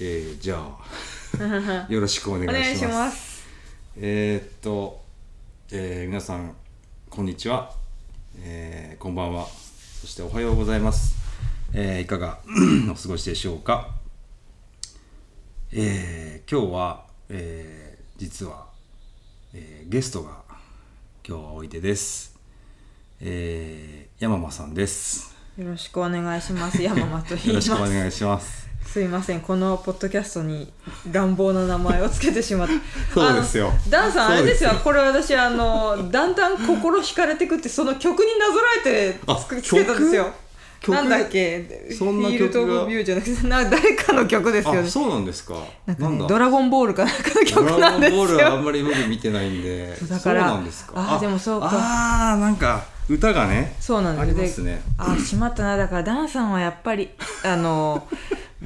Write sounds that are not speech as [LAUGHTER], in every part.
えー、じゃあ [LAUGHS] よろしくお願いします。えー、っと、えー、皆さんこんにちは、えー、こんばんは。そしておはようございます、えー、いかが [CLEARS THROAT] お過ごしでしょうか。えー、今日は、えー、実は、えー、ゲストが今日はおいでです。えー、山間さんです。よろしくお願いします。山間と言よろいます。しくお願いしますすいませんこのポッドキャストに乱暴な名前をつけてしまって。[LAUGHS] そうですよ。ダンさんあれですよ。これ私あのだんだん心惹かれてくってその曲になぞらえてあつくつけたんですよ。曲？なんだっけ？そんなフィールド・ビューじゃなくてな誰かの曲ですよね。あそうなんですか。なんかねだ？ドラゴンボールかなんかのド曲なんですラゴンボールはあよんまり僕見てないんで。そうだからそうなんですか。あでもそうか。ああなんか歌がねそうなんです。ね。あしまったな。だからダンさんはやっぱりあの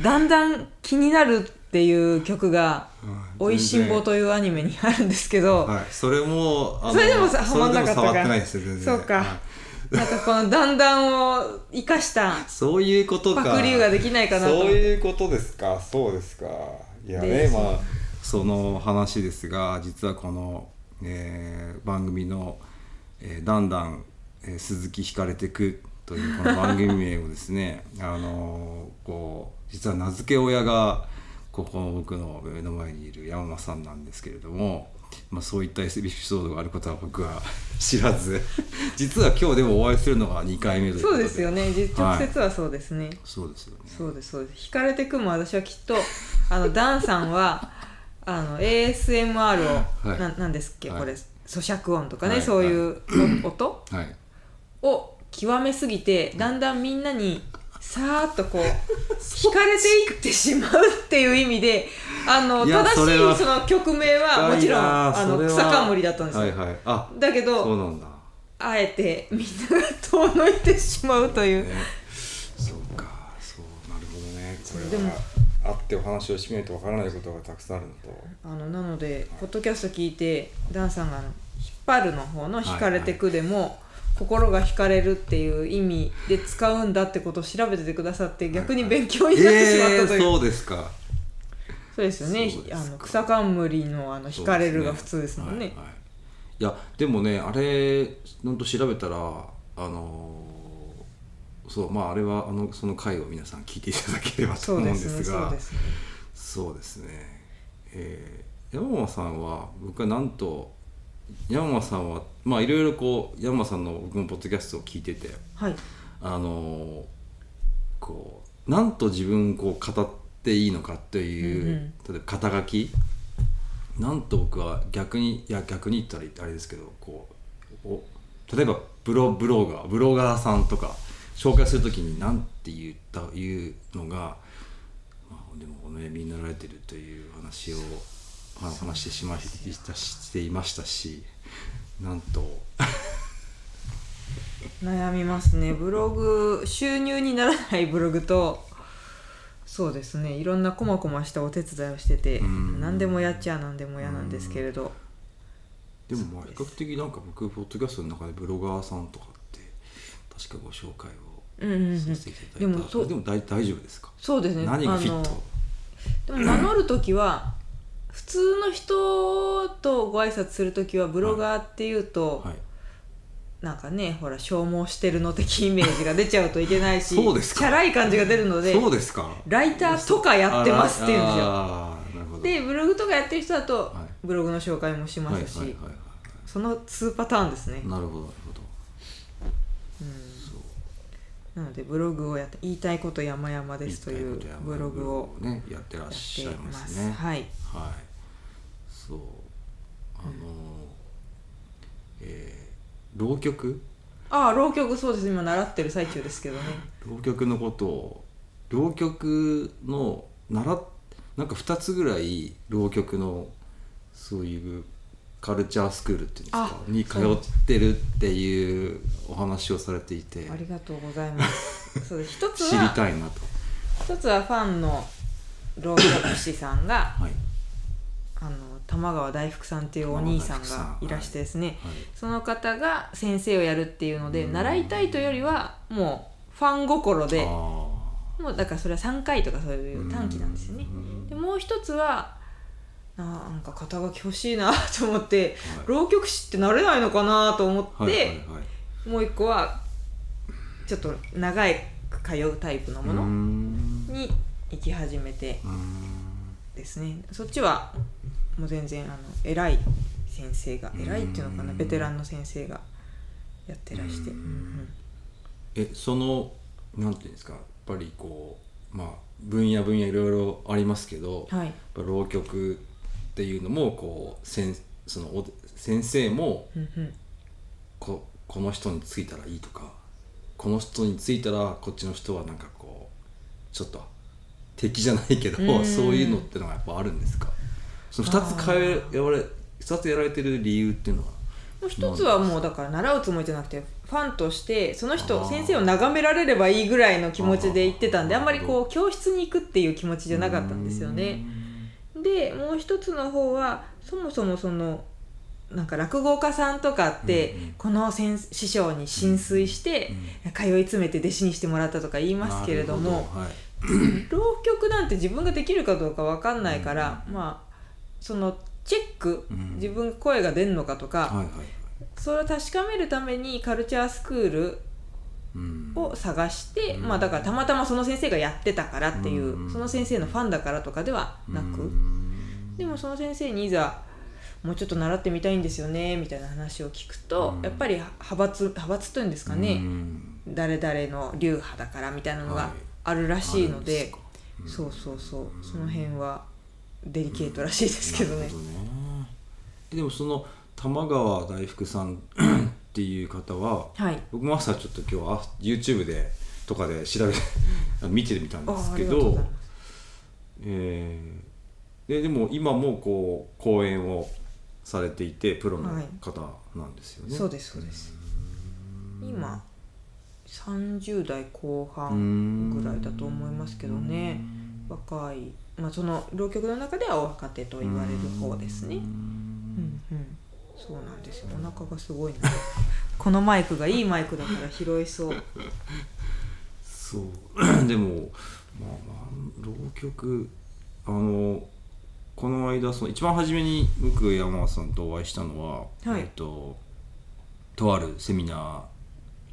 だんだん気になるっていう曲が「おいしんぼ」というアニメにあるんですけど、はい。それもそれでもさハマんなかったかそうか。はい。なんかこの段々を生かしたそういうことか。パクリができないかなと。思そういうことですか。そうですか。いやでねまあその話ですが実はこの、えー番組の「えーだんだん、えー鈴木引かれてく」というこの番組名をですね [LAUGHS] あのーこう実は名付け親がここの僕の目の前にいる山間さんなんですけれども、まあ、そういったエピソードがあることは僕は [LAUGHS] 知らず。[LAUGHS] 実は今日でもお会いするのが2回目そうですよね。実直接はそうですね、そうですよね。そうですそうです。惹かれてくも私はきっとあのダンさんは [LAUGHS] あの ASMR を、はい。ななんですっけ、はい。これ咀嚼音とかね、はい。そういうお音？はい。を極めすぎてだんだんみんなにさーっとこう惹かれていってしまうっていう意味であのいや正しいその曲名はもちろんあのそれは草冠だったんですよ、はいはい。あだけそうどなんだ。あえてみんなが遠のいてしまうという、ね。そうか。そうなるほどね。これでもは会ってお話をしないとわからないことがたくさんあるのと。あのなのでポッドキャスト聞いてダンさんがあの引っ張るの方の「惹かれてく」でも、心が惹かれるっていう意味で使うんだってことを調べててくださって逆に勉強になってしまったという、えーそうですか。そうですよね。あの草冠のあの惹かれるが普通ですもんね。はいはい。いやでもねあれほんと調べたらあのーそうまああれはあのその回を皆さん聞いていただければと思うんですすがそうですね。そうですね、えー山間さんは僕はなんと山間さんはまあいろいろこう山間さんの僕もポッドキャストを聞いててはい。あのこうなんと自分こう語っていいのかという、うんうん。例えば肩書き？なんと僕は逆にいや逆に言ったらあれですけどこうお例えばブロブロガーブロガーさんとか紹介するときに何て言ったいうのが、まあ、でもお悩みになられてるという話をは話してしましたしていましたしなんと。[LAUGHS] 悩みますね。ブログ収入にならないブログとそうですね。いろんなこまこましたお手伝いをしててうん。何でもやっちゃ何でも嫌なんですけれど。でもまあ比較的なんか僕ポッドキャストの中でブロガーさんとかって確かご紹介うんうんうんをさせていただいた、でもそうでも大大丈夫ですか？そうですね。何がフィット？でも名乗る時は普通の人とご挨拶する時はブロガーっていうと、はい。なんかねほら消耗してるの的イメージが出ちゃうといけないしそうですか。チャラい感じが出るのでそうですか。ライターとかやってますって言うんですよ。でブログとかやってる人だと、はい。ブログの紹介もしまはいすし、はいはいはいその2パターンですね、なるほどなるほど。なのでブログをやって言いたいこと山々ですというブログをねやってらっしてゃいいますね。はい。はいそう。あのえー浪曲？ああ浪曲そうです。今習ってる最中ですけどね。浪曲のことを。浪曲の習っなんか2つぐらい浪曲のそういうカルチャースクールっていうんですか？あに通ってるっていうお話をされていて。ありがとうございます。そうです。[LAUGHS] 一つ知りはたいなと。一つはファンの浪曲師さんがはい。あの玉川大福さんっていうお兄さんがいらしてですね、はいその方が先生をやるっていうので習いたいというよりはもうファン心であもうだからそれは3回とかそういう短期なんですよね。うん。でもう一つはなんか肩書き欲しいなと思って、はい。浪曲師ってなれないのかなと思って、はいはいはい。もう一個はちょっと長く通うタイプのものん。に行き始めてですね。そっちはもう全然あの偉い先生が偉いっていうのかなうん。ベテランの先生がやってらして、えそのなんていうんですかやっぱりこうまあ分野分野いろいろありますけど、うんはい。やっぱ浪曲っていうのもこうせんそのお先生もここの人についたらいいとかこの人についたらこっちの人はなんかこうちょっと敵じゃないけどうん。そういうのってのがやっぱあるんですか？その2つ変えやられ2つやられてる理由っていうのは？もう一つはもうだから習うつもりじゃなくてファンとしてその人先生を眺められればいいぐらいの気持ちで行ってたんであんまりこう教室に行くっていう気持ちじゃなかったんですよね。でもう一つの方はそもそもそのなんか落語家さんとかって、うんうん。この先師匠に浸水して、通い詰めて弟子にしてもらったとか言いますけれども浪曲なんて自分ができるかどうか分かんないから、まあそのチェック、うん。自分声が出るのかとか、はいはいはい。それを確かめるためにカルチャースクールうん。を探して、うん。まあだからたまたまその先生がやってたからっていう、うん。その先生のファンだからとかではなく、うん。でもその先生にいざもうちょっと習ってみたいんですよねみたいな話を聞くと、うん。やっぱり派閥派閥というんですかね、うん。誰々の流派だからみたいなのがはい。あるらしいので,、あるんすか。うん。そうそうそう。その辺はデリケートらしいですけどね。どね。えでもその玉川大福さん [COUGHS] っていう方ははい。僕も朝ちょっと今日あ YouTube でとかで調べて見てみたんあですけどえーででも今もこう講演をされていてプロのはい方なんですよね。そうですそうです。今30代後半ぐらいだと思いますけどね。若い、まあ、その浪曲の中では若手と言われる方ですね。ううんんうん。そうなんですよ。お腹がすごいな。[LAUGHS] このマイクがいいマイクだから拾いそう。そう。[COUGHS] でもまあまあ浪曲あのこの間その一番初めに僕山田さんとお会いしたのは、はい。えっととあるセミナ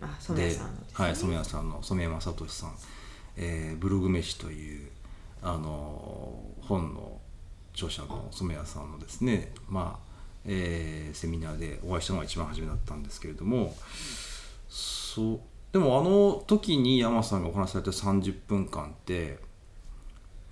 あーで染谷さんはい、染谷さんの染山聡さん、えーブログ飯というあの本の著者の染谷さんのですねまあ、えーセミナーでお会いしたのが一番初めだったんですけれどもそうでもあの時に山さんがお話しされた30分間って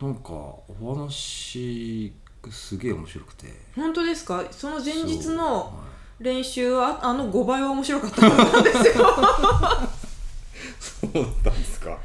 なんかお話がすげえ面白くて。本当ですか？その前日のは練習はあの5倍は面白かったと思うんですよ。い [LAUGHS] そうだったんですか。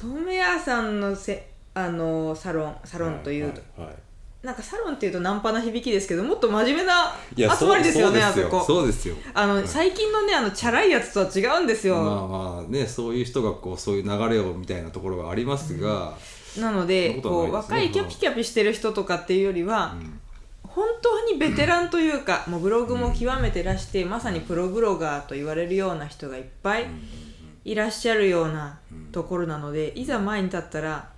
染谷さんのせあのサロンサロンという、はいはいはい。なんかサロンっていうとナンパな響きですけどもっと真面目な集まりですよねあそこ。そうですよ。あの、最近のねあのチャラいやつとは違うんですよ、まあまあねそういう人がこうそういう流れをみたいなところがありますが、なのでそんなことはこう若いキャピキャピしてる人とかっていうよりは、うん。本当にベテランというか、もうブログも極めてらして、まさにプロブロガーと言われるような人がいっぱいいらっしゃるようなところなので、いざ前に立ったら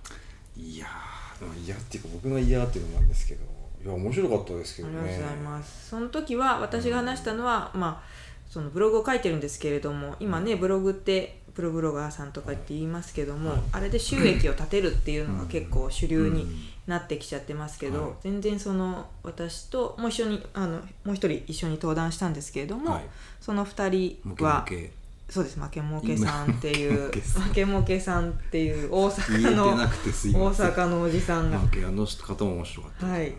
いやーでも嫌っていうか僕が嫌っていうのもあるんですけどいや面白かったですけどね。ありがとうございます。その時は私が話したのは、まあそのブログを書いてるんですけれども今ねブログってプロブロガーさんとかって言いますけども、はい。あれで収益を立てるっていうのが結構主流にうん。なってきちゃってますけど、はい。全然その私ともう一緒にあのもう一人一緒に登壇したんですけれども、はい。その2モ人はケモケそうです。負けもけさんっていう負けもけさんっていう大阪の大阪のおじさんが。あの方も面白かった。はい。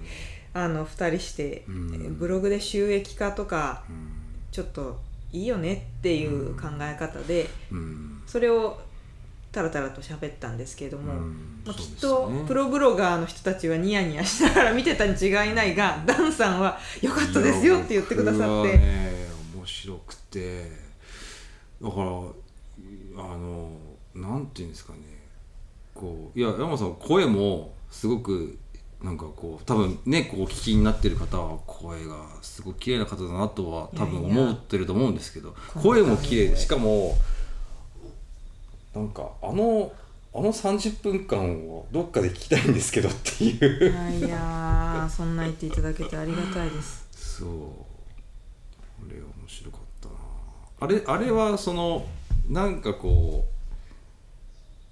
あの2人して、ブログで収益化とかうん。ちょっといいよねっていう考え方で、うん。それをタラタラと喋ったんですけれども、うん。まあ、きっとプロブロガーの人たちはニヤニヤしながら見てたに違いないがダンさんは「よかったですよ」って言ってくださって、ね面白くてだからあのなんていうんですかね。こういや山本さん声もすごくなんかこう多分ねこうお聞きになってる方は声がすごく綺麗な方だなとは多分思ってると思うんですけど声も綺麗声でしかもなんかあのあの30分間をどっかで聞きたいんですけどっていう。い。やいやーそんな言っていただけてありがたいです。そう。あれ面白かったなあれあれはそのなんかこ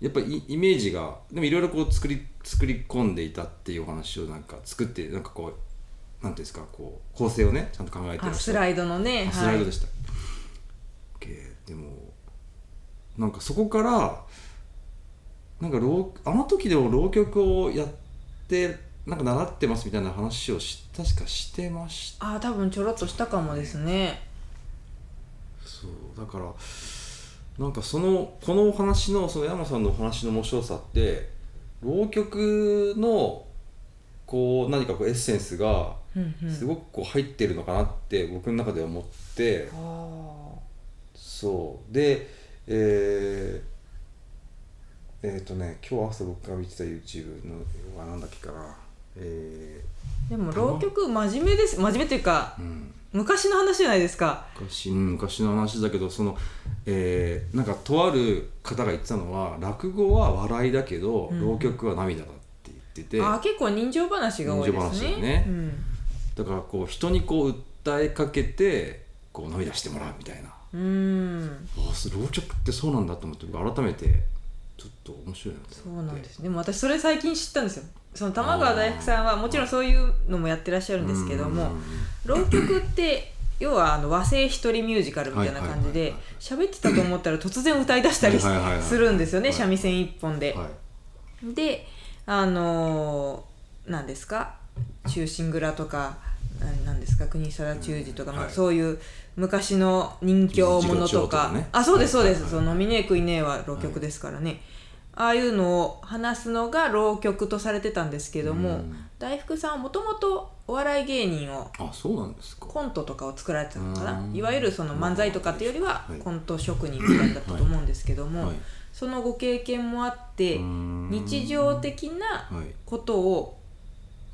うやっぱイイメージがでもいろいろこう作り作り込んでいたっていうお話をなんか作ってなんかこうなんていうんですかこう構成をねちゃんと考えてらっしゃスライドのねあスライドでした、OK でもなんかそこからなんか浪あの時でも浪曲をやってなんか習ってますみたいな話をし確かしてました。あー多分ちょろっとしたかもですねそうだからなんかそのこのお話のその山さんのお話の面白さって浪曲のこう何かこうエッセンスがすごくこう入ってるのかなって僕の中では思って、あ。そう。でえー、えっ、とね今日朝僕が見てた YouTube のはなんだっけかな。えーでも浪曲真面目です真面目というかー、うん昔の話じゃないですか。昔うん昔の話だけどその、えーなんかとある方が言ってたのは落語は笑いだけど、うん。浪曲は涙だって言ってて。あー結構人情話が多いですね。人情話だよね。うん。だからこう人にこう訴えかけてこう涙してもらうみたいな。うーん。あそう浪曲ってそうなんだと思って僕改めてちょっと面白いなとそうなんです。ねでも私それ最近知ったんですよ。その玉川大福さんはもちろんそういうのもやってらっしゃるんですけども浪曲って要はあの和製一人ミュージカルみたいな感じで喋ってたと思ったら突然歌い出したりするんですよねはい。三味線一本で。はい。であのー、なんですか「忠臣蔵」とかななんですか？国貞忠治とか、まあ、うんはい。そういう昔の人形ものとか。ね。あそうですそうです、はいその「飲みねえ食いねえ」は浪曲ですからね、ああいうのを話すのが浪曲とされてたんですけども、うん。大福さんはもともとお笑い芸人をあそうなんですか。コントとかを作られてたのかな？うん。いわゆるその漫才とかっていうよりははいコント職人みたいだったと思うんですけども、はいそのご経験もあってうん。日常的なはい。ことを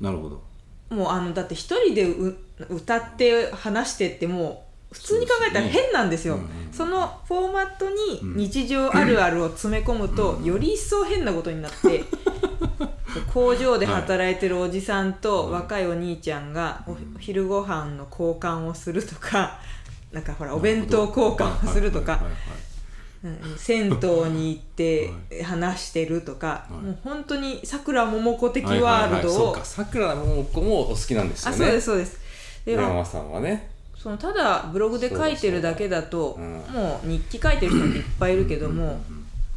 なるほどもうあのだって一人でう歌って話してってもう普通に考えたら変なんですよ。うんうんそのフォーマットうんに日常あるあるを詰め込むとより一層変なことになって [LAUGHS] 工場で働いてるおじさんと若いお兄ちゃんがおうん。昼ご飯の交換をするとかなんかほらお弁当交換をするとか銭湯に行って話してるとか、はい。もう本当にさくらももこ的はいワールドをはい。はい。そうかさくらももこもお好きなんですよね。あそうですそうです。で山間さんはね。そのただブログで書いてるだけだとそうだそう。だもう日記書いてる人っていっぱいいるけども、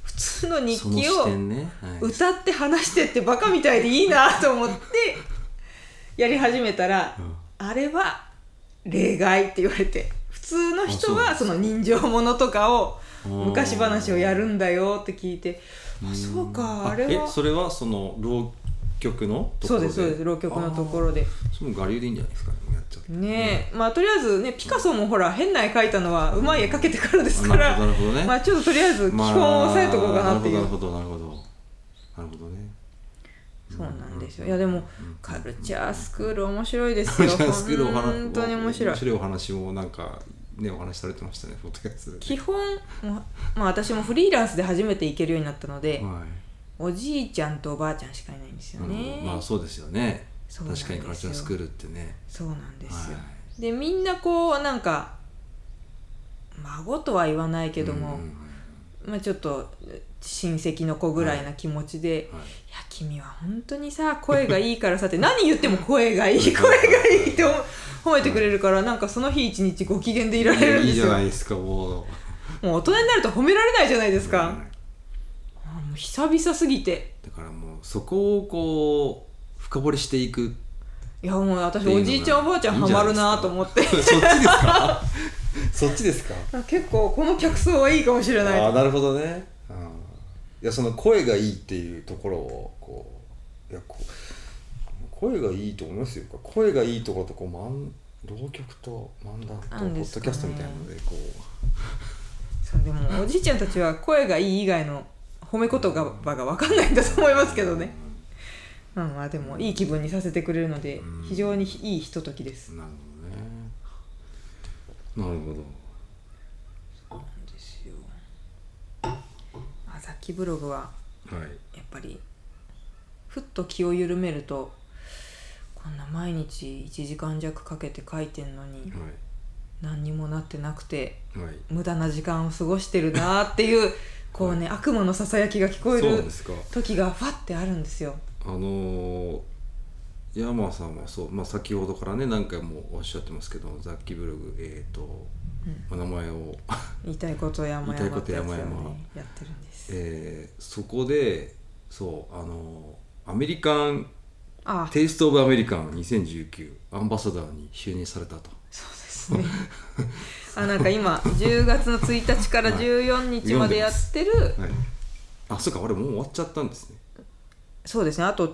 普通の日記を歌って話してってバカみたいでいいなと思ってやり始めたら、うん。あれは例外って言われて普通の人はあその人情ものとかを昔話をやるんだよって聞いてあそうかあれは。えそれはその浪曲のところそうですそうです浪曲のところで。あーそれも我流でいいんじゃないですかねやっちゃって。ねえ。まあとりあえずねピカソもほら変な絵描いたのはうまい絵描けてからですかならるほどなるほどね。まあちょっととりあえず基本を押さえとこうかなっていう、なるほどなるほどなるほどなるほどね。そうなんですよ。いやでもカルチャースクール面白いですよ。じゃあスクールお話本当に面白い。面白いお話もなんかねお話しされてましたねポッドキャストで。基本まあ私もフリーランスで初めて行けるようになったので、はい。おじいちゃんとおばあちゃんしかいないんですよね、どまあそうですよね。確かにカルチャースクールってね。そうなんですよ、はでみんなこうなんか孫とは言わないけども、うんうんまあ、ちょっと親戚の子ぐらいな気持ちで、い、はい。や君は本当にさ声がいいからさって [LAUGHS] 何言っても声がいい [LAUGHS] 声がいいって褒めてくれるからなんかその日一日ご機嫌でいられるんいいじゃですよないですかもう。もう大人になると褒められないじゃないですか、はいあもう久々すぎて。だからもうそこをこう深掘りしていく。いやもう私おじいちゃんおばあちゃんハマるなと思って。[LAUGHS] そっちですか？そっちですか？結構この客層はいいかもしれないああなるほどね、うん、いやその声がいいっていうところをこういやこう声がいいと思いますよ。声がいいところとこう漫浪曲と漫談とポッドキャストみたいなのでこそうでもおじいちゃんたちは声がいい以外の褒め言葉が分かんないんだと思いますけどね。まあまあでもいい気分にさせてくれるのでうん。非常にいいひとときです。うなるほど。ねなるほどですよ。あ雑記ブログははい。やっぱりふっと気を緩めるとこんな毎日1時間弱かけて書いてんのには何にもなってなくていはい。無駄な時間を過ごしてるなっていう [LAUGHS] こうね、悪魔のささやきが聞こえる時がファッてあるんですよ。あのー山さんはそう、まあ、先ほどからね何回もおっしゃってますけど雑記ブログえっ、と、お名前を、言いたいこと山々言いたいこと山ややってるんです。えーそこでそうあのーアメリカンあ。テイスト・オブ・アメリカン2019アンバサダーに就任されたと。そうですね。あなんか今10月の1日から14日までやってる、はい。あそうか俺もう終わっちゃったんですね。そうですね。あとあ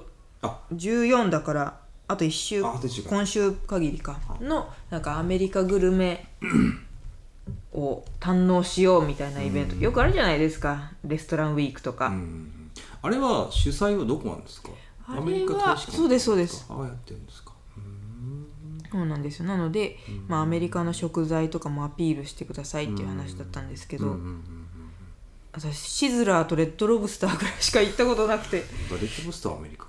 14だからあと1週ああと一週間。今週限りか。のなんかアメリカグルメ [CLEARS THROAT] を堪能しようみたいなイベント、よくあるじゃないですか。レストランウィークとか、うんあれは主催はどこなんですか？あれはアメリカ大使館そうですそうです。ああやってるんですか？そうなんですよ。なので、まあ、アメリカの食材とかもアピールしてくださいっていう話だったんですけど、うんうんうんうん私シズラーとレッドロブスターぐらいしか行ったことなくて。レッドブスターはアメリカ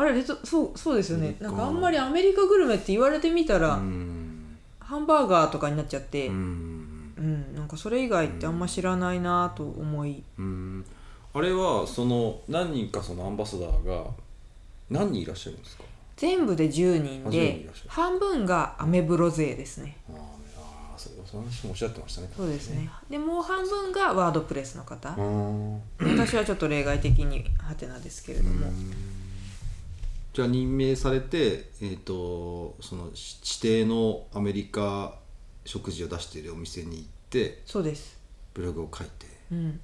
あれレッドそうそうですよね。なんかあんまりアメリカグルメって言われてみたら、うん。ハンバーガーとかになっちゃって、ううんんなんかそれ以外ってあんま知らないなと思い、うん。あれはその何人かそのアンバサダーが何人いらっしゃるんですか？全部で10人あ10人で半分がアメブロ勢ですね。あーあーその話もおっしゃってましたね。そうですね。でもう半分がワードプレスの方。うん。私はちょっと例外的にハテナですけれども、じゃあ任命されて、えー、とそのし指定のアメリカ食事を出しているお店に行ってそうです。ブログを書いて。うん。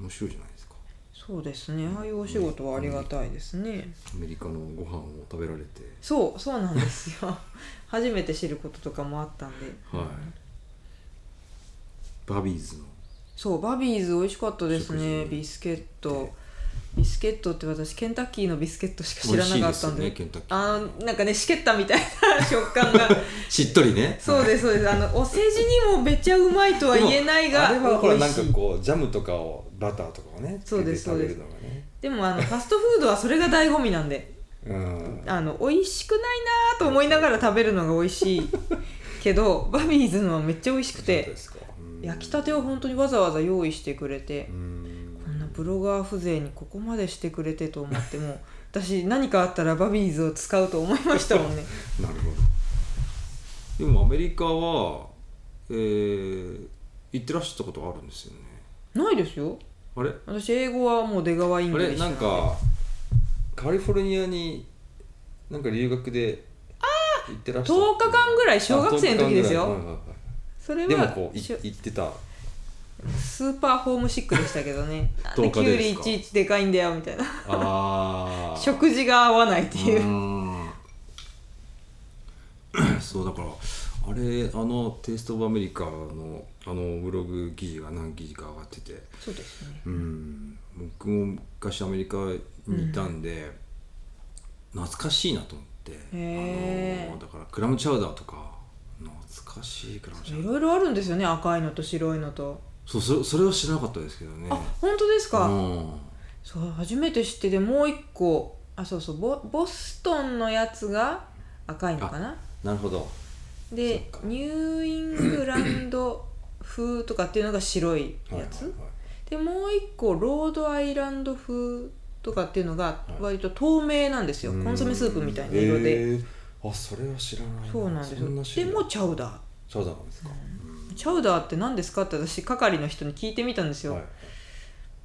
面白いじゃないですか。そうですね。ああいうお仕事はありがたいですね。アメリカのご飯を食べられて。そうそうなんですよ。[LAUGHS] 初めて知ることとかもあったんで。はい。バビーズの。そうバビーズ美味しかったですね。ビスケットビスケットって私ケンタッキーのビスケットしか知らなかったんで。美味しいですよねケンタッキー。あのなんかねしけったみたいな食感が。[LAUGHS] しっとりね。そうですそうです。あのお世辞にもめっちゃうまいとは言えないがあれはほらなんかこうジャムとかをバターとかをねそうですつけて食べるのがね。でもあのファストフードはそれが醍醐味なんで。うん。あの美味しくないなと思いながら食べるのが美味しい。[LAUGHS] けどバビーズのはめっちゃ美味しくそうてですか。うん。焼きたてを本当にわざわざ用意してくれて。うんブロガー風情にここまでしてくれてと思ってもう私何かあったらバビーズを使うと思いましたもんね。[LAUGHS] なるほど。でもアメリカはえー、行ってらっしゃったことがあるんですよね。ないですよ。あれ？私英語はもう出川インあれグリッシュでなんかカリフォルニアになんか留学で行ってらっしゃった10日間ぐらい小学生の時ですよ。あ10日間ぐらい。はいはいはい。それはでもこう行ってたスーパーホームシックでしたけどね。なんで10キュウリいちいちでかいんだよみたいな。ああ食事が合わないっていう。うん。そうだからあれあのテイスト・オブ・アメリカのあのブログ記事が何記事か上がってて。そうですね。うん。僕も昔アメリカにいたんで、懐かしいなと思って。あのだからクラムチャウダーとか。懐かしいクラムチャウダー。いろいろあるんですよね赤いのと白いのとそうそれそれは知らなかったですけどね。あ本当ですか、うん。そう初めて知ってでもう一個あそうそうボボストンのやつが赤いのかな？なるほど。でニューイングランド風とかっていうのが白いやつ、はいはいはい。でもう一個ロードアイランド風とかっていうのが割と透明なんですよ、コンソメスープみたいな色で、へー。あそれは知らないそうなんですよ。でもチャウダー。チャウダーなんですか、チャウダーって何ですか？って私係の人に聞いてみたんですよ、はい。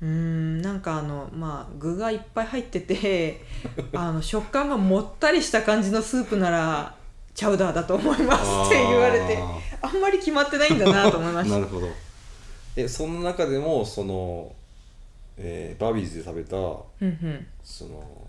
うーんなんかあのまあ具がいっぱい入ってて [LAUGHS] あの食感がもったりした感じのスープならチャウダーだと思いますって言われてああんまり決まってないんだなと思いました。なるほど。えその中でもその、えーバビーズで食べたうんうん。その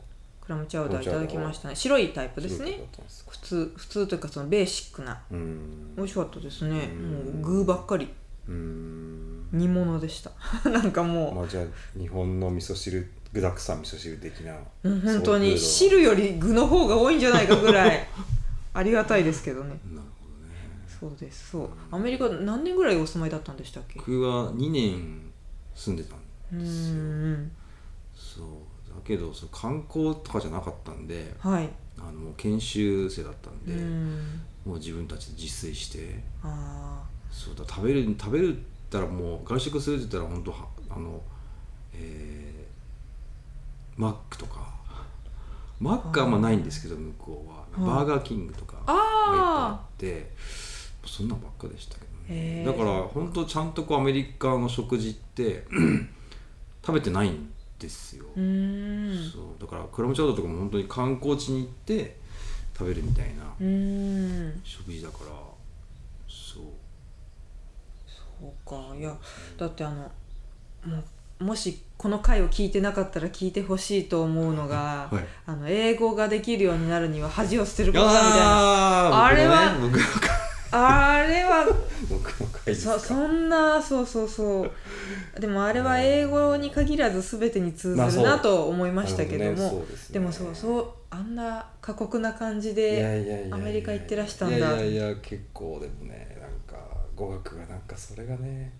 クラムチャウダーいただきましたね。白いタイプですね。普通普通というかそのベーシックな。うん。美味しかったですね。うん。もう具ばっかり。うん。煮物でした。[LAUGHS] なんかもう。まあじゃあ日本の味噌汁具だくさん味噌汁的な。うん本当に汁より具の方が多いんじゃないかぐらい。[LAUGHS] ありがたいですけどね。なるほどね。そうですそう。アメリカ何年ぐらいお住まいだったんでしたっけ？僕は2年住んでたんうですよ、んそう。だけどそう観光とかじゃなかったんではい。あのもう研修生だったんうで、ん。もう自分たちで自炊してあそうだ食べる食べるったらもう外食するって言ったら本当はあのえーマックとか。マックはあんまないんですけど向こうは。はい。バーガーキングとかがいっぱいああってそんなんばっかでしたけどね。だから本当ちゃんとこうアメリカの食事って [CLEARS THROAT] 食べてないんですよ、そう。だからクラムチャウダーとかも本当に観光地に行って食べるみたいなうん。食事だから。そう。そうか。いやだってあのもうもしこの回を聞いてなかったら聞いてほしいと思うのが、はい。あの英語ができるようになるには恥を捨てることだみたいな。ああれはあれは [LAUGHS] そそんなそうそうそう。でもあれは英語に限らず全てに通ずるなと思いましたけども、ですねでもそうそうあんな過酷な感じでアメリカ行ってらしたんだ。いやいやいや結構でもねなんか語学がなんかそれがね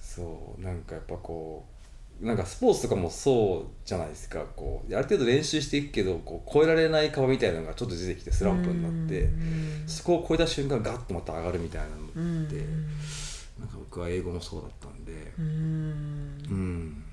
そうなんかやっぱこうなんかスポーツとかもそうじゃないですか。こうある程度練習していくけどこう超えられない壁みたいなのがちょっと出てきてスランプになって。うん。そこを超えた瞬間ガッとまた上がるみたいなうんのってなんか僕は英語もそうだったんで。うん。うん。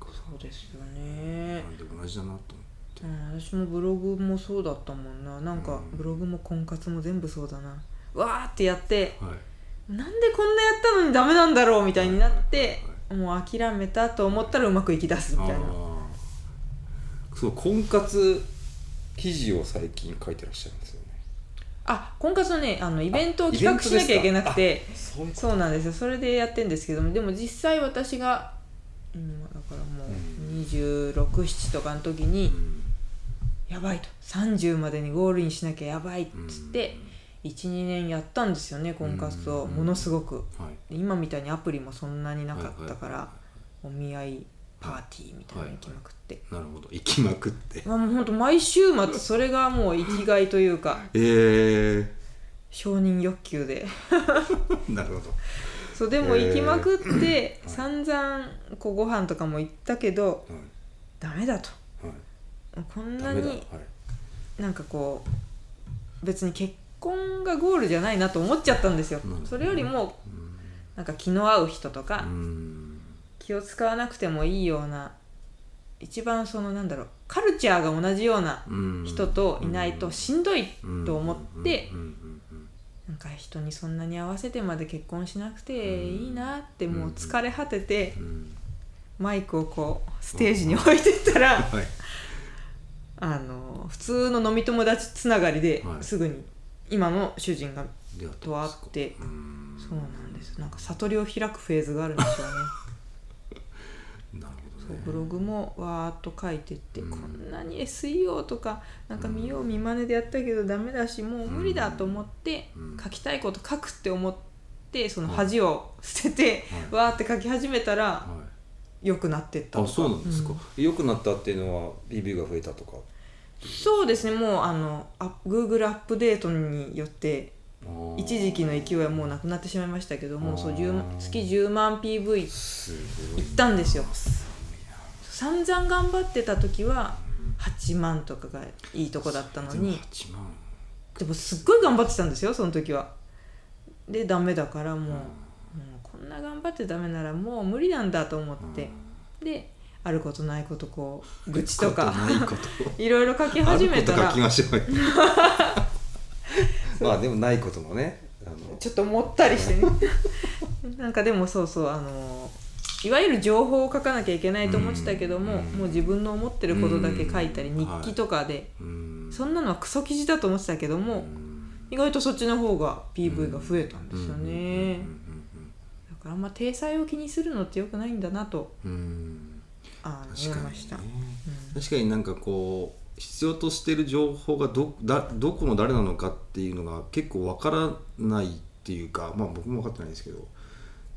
そうですよね。なんで同じだなと思って。うん、私もブログもそうだったもんな。なんかうん。ブログも婚活も全部そうだな。わーってやってはい。なんでこんなやったのにダメなんだろうみたいになってはもう諦めたと思ったらうまくいきだすみたいな。そう婚活記事を最近書いてらっしゃるんですよね。あ婚活のねあのイベントを企画しなきゃいけなくて。あそうなんですよ。それでやってんですけどもでも実際私が、うん、だからもうう267とかの時に、やばいと。30までにゴールインしなきゃやばいっつって、12年やったんですよね婚活を。うん。ものすごく。はい。で今みたいにアプリもそんなになかったかはいらお見合いパーティーみたいなの行きまくって、なるほど。行きまくって。まあ、もうほんと毎週末それがもう生きがいというか [LAUGHS] えー、承認欲求で。[LAUGHS] なるほど。そうでも行きまくってはい。散々こうご飯とかも行ったけどはい。ダメだと。はい。こんダメだ。はい。なになんかこう別に結婚がゴールじゃないなと思っちゃったんですよ。それよりもなんか気の合う人とか、うん。気を使わなくてもいいような一番そのなんだろうカルチャーが同じようなうん。人といないとしんどいと思ってなんか人にそんなに合わせてまで結婚しなくていいなってもう疲れ果ててマイクをこうステージに置いてったらはい。あの普通の飲み友達つながりではい。すぐに今の主人がと会ですかってうんそうなんです。なんか悟りを開くフェーズがあるんでしょうね。[LAUGHS] なるほどね。ブログもわーっと書いてって、うん。こんなに SEO とかなんか見よう見まねでやったけどダメだしもう無理だと思って、うん。書きたいこと書くって思ってその恥を捨てて、はわーって書き始めたらはい。良くなってったとあそうなんですか、うん。良くなったっていうのは PV が増えたとか？そうですねもうあのあ Google アップデートによって一時期の勢いはもうなくなってしまいましたけどもうそうあー10万月10万 PV い。行ったんですよ。す散々頑張ってた時は8万とかがいいとこだったのに。8万。でもすっごい頑張ってたんですよその時は。でダメだからもう,、もうこんな頑張ってダメならもう無理なんだと思って。であることないことこう愚痴とかいろいろ書き始めたらましょうよまあでもないこともねちょっともったりしてね。なんかでもそうそうあのいわゆる情報を書かなきゃいけないと思ってたけども、うん。もう自分の思ってることだけ書いたり、うん。日記とかで、うん。そんなのはクソ記事だと思ってたけども、うん。意外とそっちの方が PV が増えたんですようん。ね、だからあんま体裁を気にするのってよくないんだなとうん確かにね。確かになんかこう必要としてる情報がどだどこの誰なのかっていうのが結構わからないっていうかまあ僕も分かってないですけど。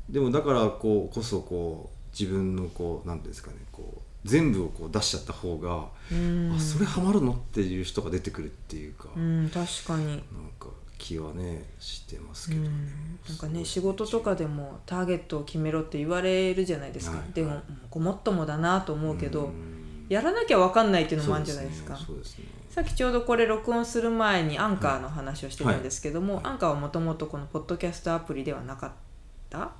でもだからこうこそこう自分のこう何ですかねこう全部をこう出しちゃった方が、うん。あそれハマるのっていう人が出てくるっていうか、うん確かに。なんか気はねしてますけどね、うん。なんかねす仕事とかでもターゲットを決めろって言われるじゃないですか、はいでもごもっともだなと思うけど、うん。やらなきゃ分かんないっていうのもあるんじゃないですか。そうですね。さっきちょうどこれ録音する前にアンカーの話をしてたんですけども、はい。アンカーはもともとこのポッドキャストアプリではなかった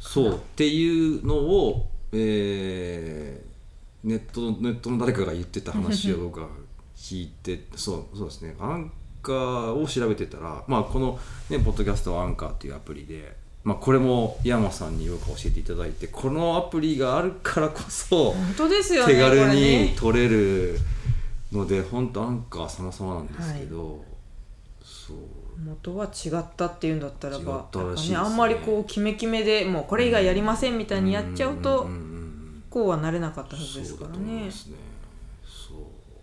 そう。っていうのを、えーネットのネットの誰かが言ってた話を僕は聞いて [LAUGHS] そうそうですね。アンカーを調べてたら、まあ、この、ね、ポッドキャストはアンカーっていうアプリで、まあ、これも山さんによく教えていただいてこのアプリがあるからこそ本当ですよね手軽にね取れるので本当アンカー様々なんですけど、そう。元は違ったっていうんだったらばね。ね、あんまりこうキメキメでもうこれ以外やりませんみたいにやっちゃうと、こうはなれなかったはうんずですからね。そ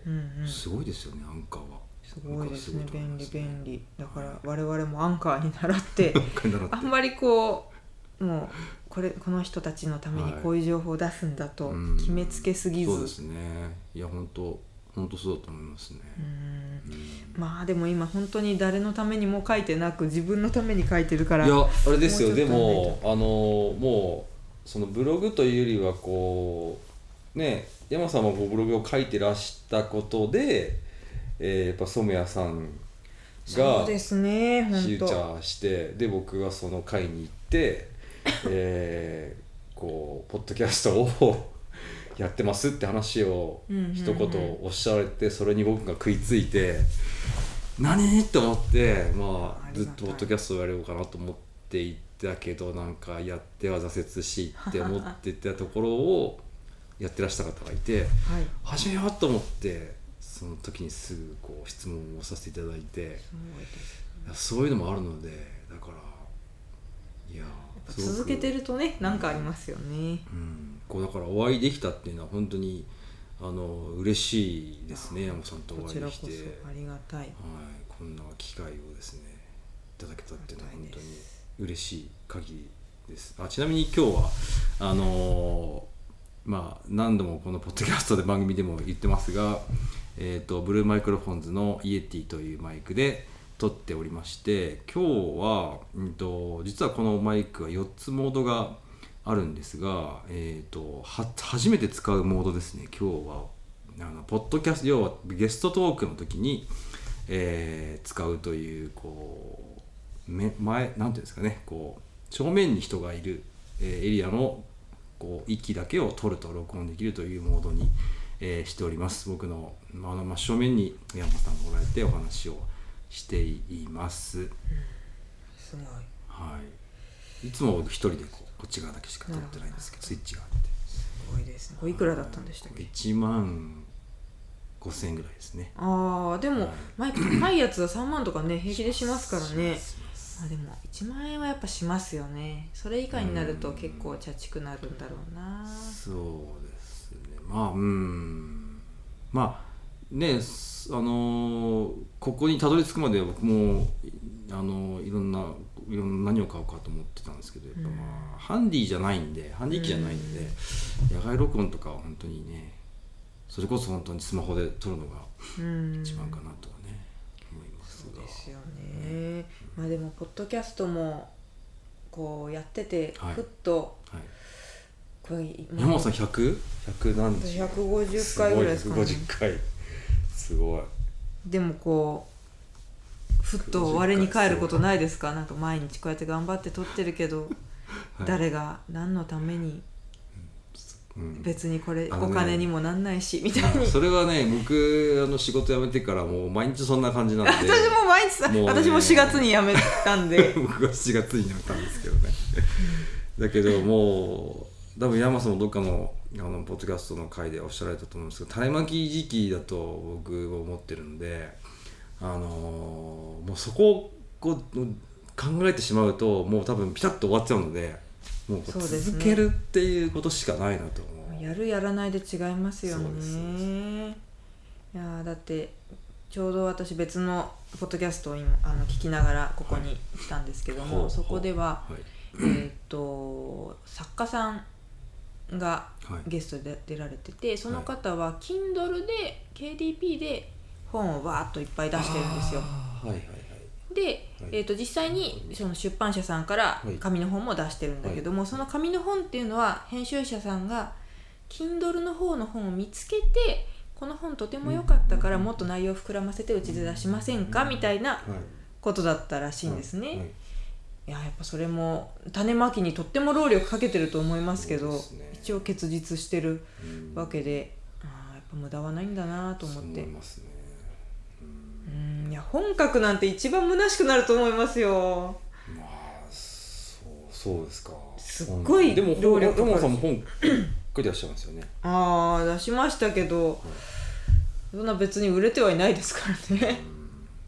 う。うんうん。すごいですよね、アンカーは。すごいですね。便利便利。だから我々もアンカーに習ってあんまりこうもうこれこの人たちのためにこういう情報を出すんだとうん。決めつけすぎず、そうですね。いや、本当本当そうだと思いますね。まあでも今本当に誰のためにも書いてなく自分のために書いてるからいや、あれですよ、でもあの、もう、そのブログというよりは、こう、ね、山さんもブログを書いてらしたことで、えーやっぱ染谷さんがそうですねフューチャーしてで僕がその会に行って、[LAUGHS] えーこうポッドキャストをやってますって話を一言おっしゃられてそれに僕が食いついて何？って思ってまあずっとポッドキャストをやろうかなと思っていたけどなんかやっては挫折しって思ってたところをやってらした方がいて [LAUGHS] はい。始めようと思ってその時にすぐこう質問をさせていただいて。そういうのもあるのでだからいや続けてるとね何かありますよね。うん、こうだからお会いできたっていうのは本当にあの嬉しいですね山本さんとおこちらこそ会いして、はい、ありがたい。こんな機会をですねいただけたっていうのは本当に嬉しい限りです。あちなみに今日はあのーまあ何度もこのポッドキャストで番組でも言ってますが、えー、とブルーマイクロフォンズのイエティというマイクで撮っておりまして今日は、うん、と実はこのマイクは4つモードがあるんですが、えー、とは初めて使うモードですね今日は。あのポッドキャスト要はゲストトークの時に、えー使うというこうめ前なんていうんですかねこう正面に人がいる、えーエリアのこう息だけを取ると録音できるというモードに、えーしております。僕の,、まあ真正面に山本さんがおられてお話をしています。すごい。はい。いつも僕一人でこうこっち側だけしか撮ってないんですけどスイッチがあって。すごいですね。これいくらだったんでしたっけ？1万5000円ぐらいですね。ああでもはい。マイク高いやつは3万とかね [CLEARS THROAT] 平気でしますからね。しますあでも1万円はやっぱしますよね。それ以下になると結構茶畜なるんだろうな。そうですね。まあうん。まあねすあのーここにたどり着くまでは僕もあのーいろんないろんな何を買おうかと思ってたんですけどやっぱまあ、ハンディじゃないんでハンディ機じゃないんで、野外録音とかは本当にねそれこそ本当にスマホで撮るのがうん。一番かなとはね、思います。がですよね。まあでもポッドキャストもこうやっててはい。ふっとはい、これ山本さん 100?100 何日150回ぐらいですかね。150回すごい。でもこうふっと我に返ることないですか？なんか毎日こうやって頑張って撮ってるけど、はい。誰が何のためにうん。別にこれお金にもなんないしみたいに。それはね僕あの仕事辞めてからもう毎日そんな感じなんで。[LAUGHS] 私も毎日さ、もうね私も4月に辞めたんで。[LAUGHS] 僕が7月に辞めたんですけどね。だけどもう多分山さんもどっかのあのポッドキャストの回でおっしゃられたと思うんですけど種まき時期だと僕は思ってるんであのーもうそこを考えてしまうともう多分ピタッと終わっちゃうのでもう続けるっていうことしかないなと思う。やるやらないで違いますよね。いやーだってちょうど私別のポッドキャストを今あの聞きながらここに来たんですけども、ほう。そこでは、はい。えーっと作家さんがはい。ゲストで出られててその方は Kindle で KDP で本をわーっといっぱい出してるんですよ。はいはいはい。で、えー、と実際にその出版社さんからはい。紙の本も出してるんだけども、その紙の本っていうのは編集者さんが Kindle の方の本を見つけてこの本とても良かったからもっと内容を膨らませてうちで出しませんか？みたいなはい。ことだったらしいんですね。はいややっぱそれも種まきにとっても労力かけてると思いますけどね。一応結実してるうん。わけで、あーやっぱ無駄はないんだなと思って。そう思いますね。うん。いや本書くなんて一番虚しくなると思いますよ。まあそうそうですか。すっごいでも労力かかる山本さんも本書いてらっしゃいますよね。ああ出しましたけど、そんな別に売れてはいないですからね。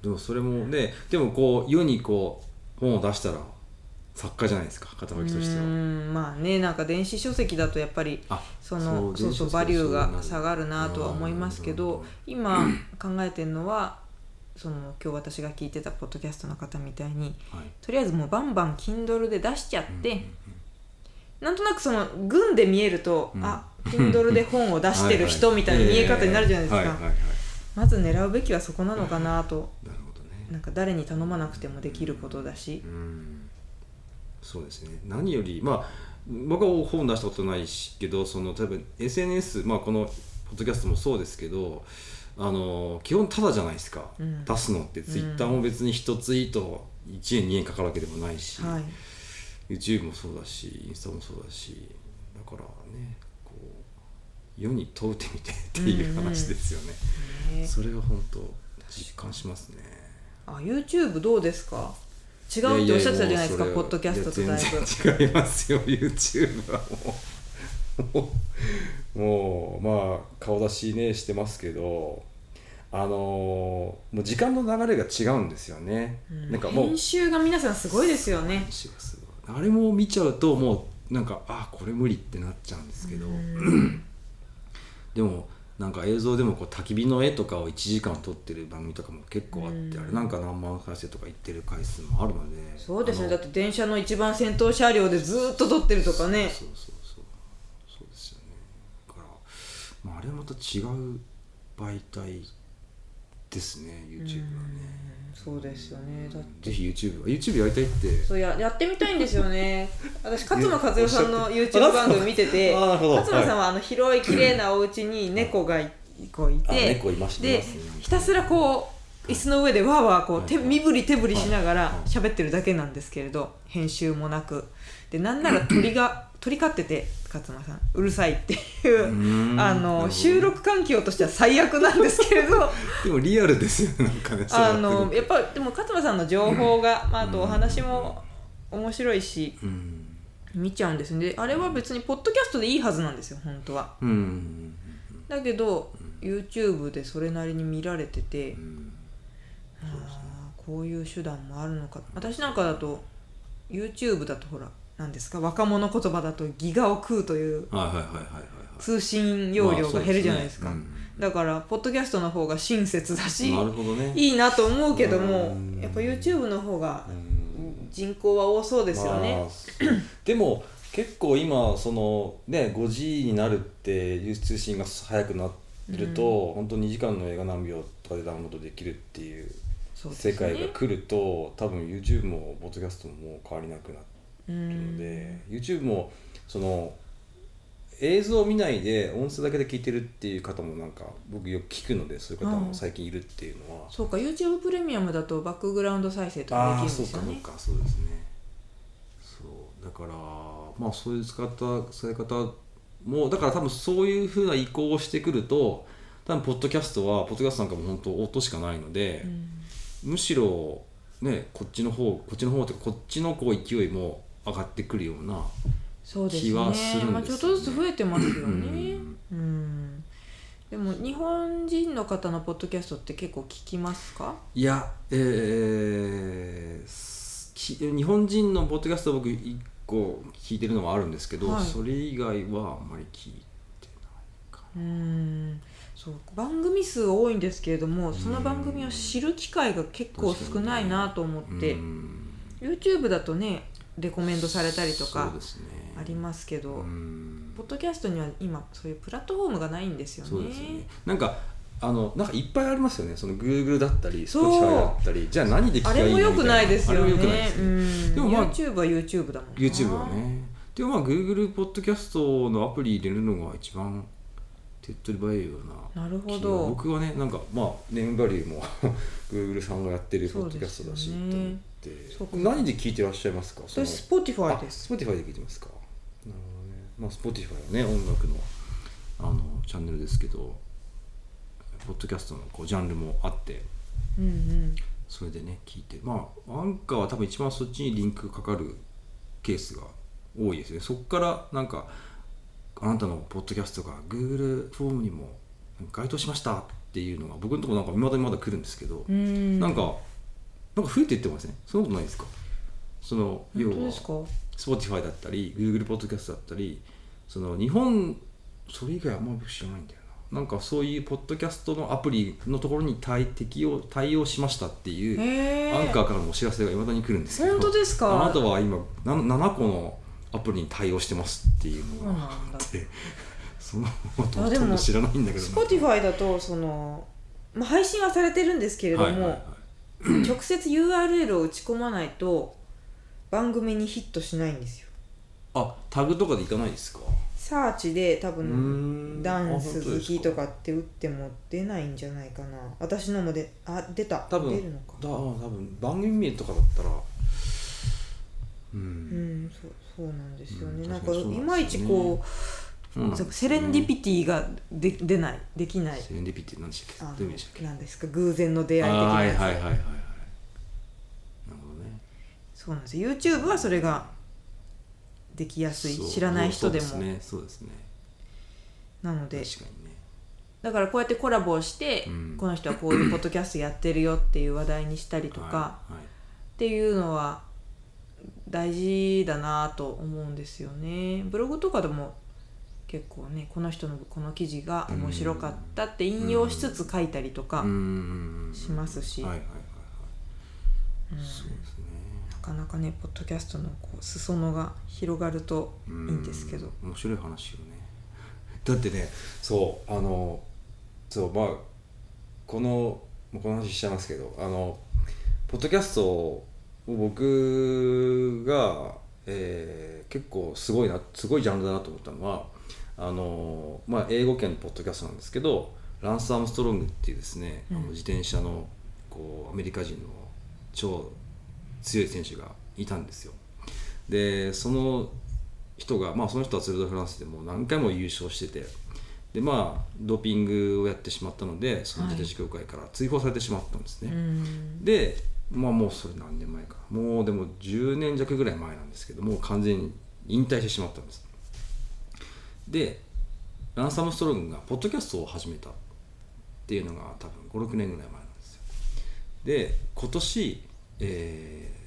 でもそれもねでもこう世にこう本を出したら作家じゃないですか肩書きとしてうはんまあねなんか電子書籍だとやっぱりあそのそうそうバリューが下がるなとは思いますけど今考えてるのはその今日私が聞いてたポッドキャストの方みたいにはい。とりあえずもうバンバン Kindle で出しちゃって、なんとなくその群で見えると、うん。あ Kindle で本を出してる人みたいな見え方になるじゃないですか、まず狙うべきはそこなのかなとなんか誰に頼まなくてもできることだし。うん。そうですね。何よりまあ僕は本出したことないしけどその例えば SNS まあこのポッドキャストもそうですけどあの基本ただじゃないですか、うん。出すのって。ツイッターも別に1ツイート1円2円かかるわけでもないし、はい。YouTube もそうだしインスタもそうだし。だからねこう世に問うてみてっていう話ですよね、ね。それは本当実感しますねあ YouTube どうですか？違うっておっしゃってたじゃないですかポッドキャストとだいぶ。違いますよ YouTube はもう。もうまあ顔出しねしてますけどあのーもう時間の流れが違うんですよね、うん。なんかもう編集が皆さんすごいですよね。話がすごい。あれも見ちゃうともうなんかあこれ無理ってなっちゃうんですけど、うん。[CLEARS THROAT] でもなんか映像でもこう焚き火の絵とかを1時間撮ってる番組とかも結構あって、うん。あれなんか何万再生とかいってる回数もあるのでそうですねだって電車の一番先頭車両でずーっと撮ってるとかね。そうそうそうそう。ですよね。だから、まあ、あれはまた違う媒体ですね YouTube はねそうですよね。だって。ぜひ YouTube は。YouTube やりたいって。そうややってみたいんですよね。[LAUGHS] 私勝間和代さんの YouTube 番組見てて勝間さんはあの広い綺麗なお家に猫がいこういあて猫いましたでひたすらこう椅子の上でわーわーこう手はい。身振り手振りしながらはい。喋ってるだけなんですけれど編集もなく。でなんなら鳥が鳥飼ってて勝間さん。うるさいっていううん。あの収録環境としては最悪なんですけれど。[LAUGHS] でもリアルですよねなんかねあのやっぱでも勝間さんの情報が、まあ、あとお話も面白いしうん。見ちゃうんですね。であれは別にポッドキャストでいいはずなんですよ本当は。うん。だけど YouTube でそれなりに見られてて、うん。あーこういう手段もあるのか。私なんかだと YouTube だとほら何ですか？若者言葉だとギガを食うという通信容量が減るじゃないですか、まあすね。だからポッドキャストの方が親切だしね。いいなと思うけどもうん。やっぱ YouTube の方がうん。人口は多そうですよね、まあでも結構今そのね 5G になるっていう通信が速くなると、本当2時間の映画何秒とかでダウンロードできるっていう世界が来ると、多分 YouTube もポッドキャストももう変わりなくなうるのん。で、YouTube もその映像を見ないで音声だけで聞いてるっていう方もなんか僕よく聞くのでそういう方も最近いるっていうのは、そうか YouTube プレミアムだとバックグラウンド再生とかああできるんですよね。そうかそうかそうですね。そうだからまあそういう使った使い方もだから多分そういうふうな移行をしてくると多分ポッドキャストはポッドキャストなんかも本当音しかないので、むしろねこっちの方こっちの方というかこっちのこう勢いも上がってくるようなそうです気はするんですよね。ねまあ、ちょっとずつ増えてますよね。うん。うん。でも日本人の方のポッドキャストって結構聞きますか？いやえー日本人のポッドキャスト僕一個聞いてるのもあるんですけど、はい。それ以外はあんまり聞いてないかうん。そう番組数多いんですけれどもその番組を知る機会が結構少ないなと思って、うん。YouTube だとねレコメンドされたりとそかありますけど、うん。ポッドキャストには今そういうプラットフォームがないんですよね。そうですよね。なんかあのなんかいっぱいありますよね。その Google だったり Spotify だったり。じゃあ何で聞きあゃいいのれも良くないですよね。みたいなあれも良くないでねん。でもまあ YouTube は YouTube だもんな。YouTube はね。でもまあ Google ポッドキャストのアプリ入れるのが一番手っ取り早いようななるほど。僕はねなんかまあネームバリューも [LAUGHS] Google さんがやってるポッドキャストだしね。思って。何で聞いてらっしゃいますか？その。私 Spotify です。あ Spotify で聞いてますか？なるほどね。まあ Spotify はね音楽のあのチャンネルですけどポッドキャストのこうジャンルもあってうんうん。それでね聞いて。まあアンカーは多分一番そっちにリンクかかるケースが多いですね。そこからなんかあなたのポッドキャストが Google フォームにも該当しましたっていうのが僕のところなんか未だにまだ来るんですけど、うん。なんかなんか増えていってませんそんなことないですか。その要は Spotify だったり Google ポッドキャストだったりその日本それ以外あんま僕知らないんだよな。なんかそういうポッドキャストのアプリのところに対適用対応しましたっていうアンカーからのお知らせがいまだに来るんですけど本当ですか？あなたは今な7個のアプリに対応してますっていうのがあって [LAUGHS] そのことほとんど知らないんだけどな。Spotify だとその、まあ、配信はされてるんですけれども、はいはいはい [CLEARS THROAT] 直接 URL を打ち込まないと番組にヒットしないんですよ。あタグとかでいかないですか？サーチで多分ん。ダンあス好きとかって打っても出ないんじゃないかな。私のもであ出た。多分出るのか。だ多分番組名とかだったらううんんそうそうなんですよね、うんなんかいまいちこう、そうなんセレンディピティがで出ない。できない。セレンディピティ何でしたっけ？あどういう意味でしたっけ？のなんですか？偶然の出会い的なやつ。はいはいはいはいはい。なるほどね。そうなんですよ。YouTube はそれができやすい知らない人でも。そうですね。そうですね。なので。確かにね。だからこうやってコラボをして、うん。この人はこういうポッドキャストやってるよっていう話題にしたりとか、はいはい。っていうのは大事だなと思うんですよね。ブログとかでも結構ねこの人のこの記事が面白かったって引用しつつ書いたりとか、しますし。なかなかねポッドキャストのこう裾野が広がるといいんですけど。うん面白い話よね。[LAUGHS] だってねそうあのそうまあこのこの話しちゃいますけどあのポッドキャストを僕が、えー結構すごいなすごいジャンルだなと思ったのはあの、まあ、英語圏のポッドキャストなんですけどランス・アームストロングっていうですね、うん。あの自転車のこうアメリカ人の超強い選手がいたんですよ。でその人が、まあ、その人はツール・ド・フランスでもう何回も優勝しててでまあドーピングをやってしまったのでその自転車協会から追放されてしまったんですね、うん。でまあもうそれ何年前か。もうでも10年弱ぐらい前なんですけどもう完全に引退してしまったんですでランサムストロングがポッドキャストを始めたっていうのが多分56年ぐらい前なんですよ。で今年、えー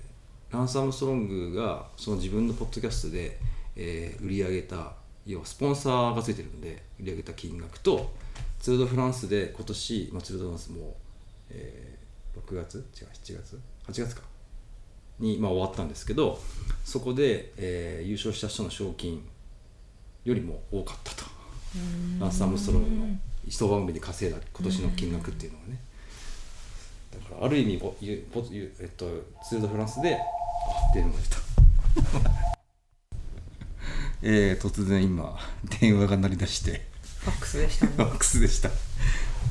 ランサムストロングがその自分のポッドキャストで、えー売り上げた要はスポンサーがついてるので売り上げた金額とツール・ド・フランスで今年、まあ、ツール・ド・フランスも、えー6月？違う7月？8月か。に、まあ、終わったんですけどそこで、えー優勝した人の賞金よりも多かったと。ランス・アームストロングの一番組で稼いだ今年の金額っていうのはね。だからある意味おゆポゆえっと、ツール・ド・フランスであ電話が出た。[LAUGHS] えー、突然今電話が鳴り出して。ファックスでしたね。マックスでした。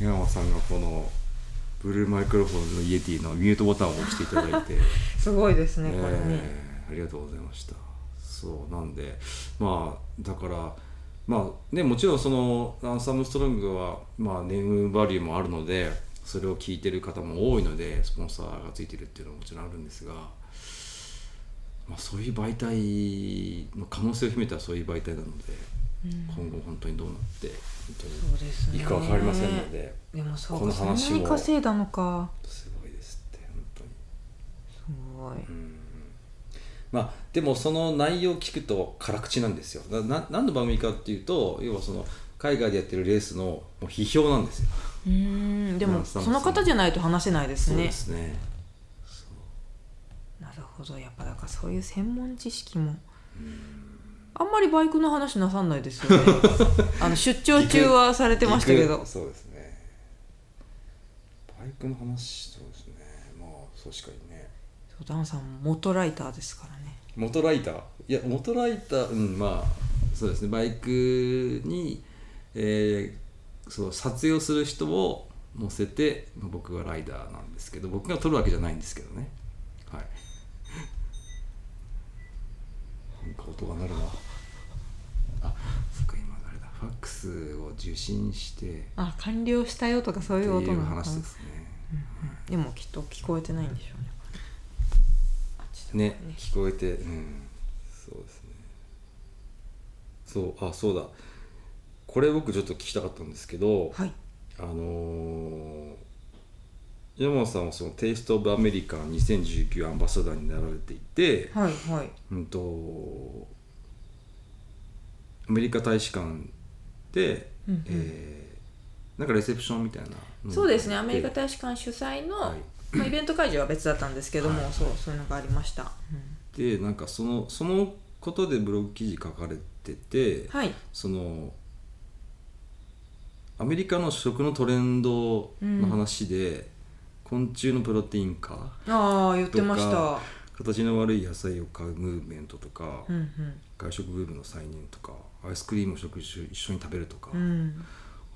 山間さんがこのブルーマイクロフォンのイエティのミュートボタンを押していただいて。[LAUGHS] すごいですねこれね、えーありがとうございましたそうなんでまあだからまあねもちろんそのランサムストロングはまあネームバリューもあるのでそれを聞いてる方も多いのでスポンサーがついてるっていうのはもちろんあるんですが、まあ、そういう媒体の可能性を秘めたそういう媒体なので、今後本当にどうなって本そうですね。当にいくか分かりませんので、でもそうこのかそんな話もに稼いだのか。すごいですって本当に。すごいまあでもその内容を聞くと辛口なんですよ。なな何の番組かっていうと要はその海外でやってるレースのもう批評なんですよ。うーんでもまあそうその方じゃないと話せないですそうねですね。なるほど。やっぱだからそういう専門知識も。あんまりバイクの話なさんないですよね。[LAUGHS] あの出張中はされてましたけど。そうですね。イクの話そうですね。まあ確かにねそうダンさんも元ライターですからね元ライター。いや元ライターうんまあそうですね。バイクに、えーそう撮影をする人を乗せてまあ僕がライダーなんですけど僕が撮るわけじゃないんですけどね。はい。なんか音が鳴るな。あそっか今あれだ。ファックスを受信してあ完了したよとかそういう音なの話ですね。でもきっと聞こえてないんでしょうねあっちだね。聞こえてうん。そうですね。そうあそうだ。これ僕ちょっと聞きたかったんですけど、はい。あのー山本さんはそのテイスト・オブ・アメリカン2019アンバサダーになられていて、はいはい。うんとアメリカ大使館で、うんうん。えーなんかレセプションみたいなのそうですね。アメリカで大使館主催の、はいまあ、イベント会場は別だったんですけども、はいそうそういうのがありました、でなんかそのそのことでブログ記事書かれてて、はい。そのアメリカの食のトレンドの話で、昆虫のプロテイン化ああ言ってました。とか形の悪い野菜を買うムーブメントとか、うん外食ブームの再燃とかアイスクリームを食事一緒に食べるとか、うんうん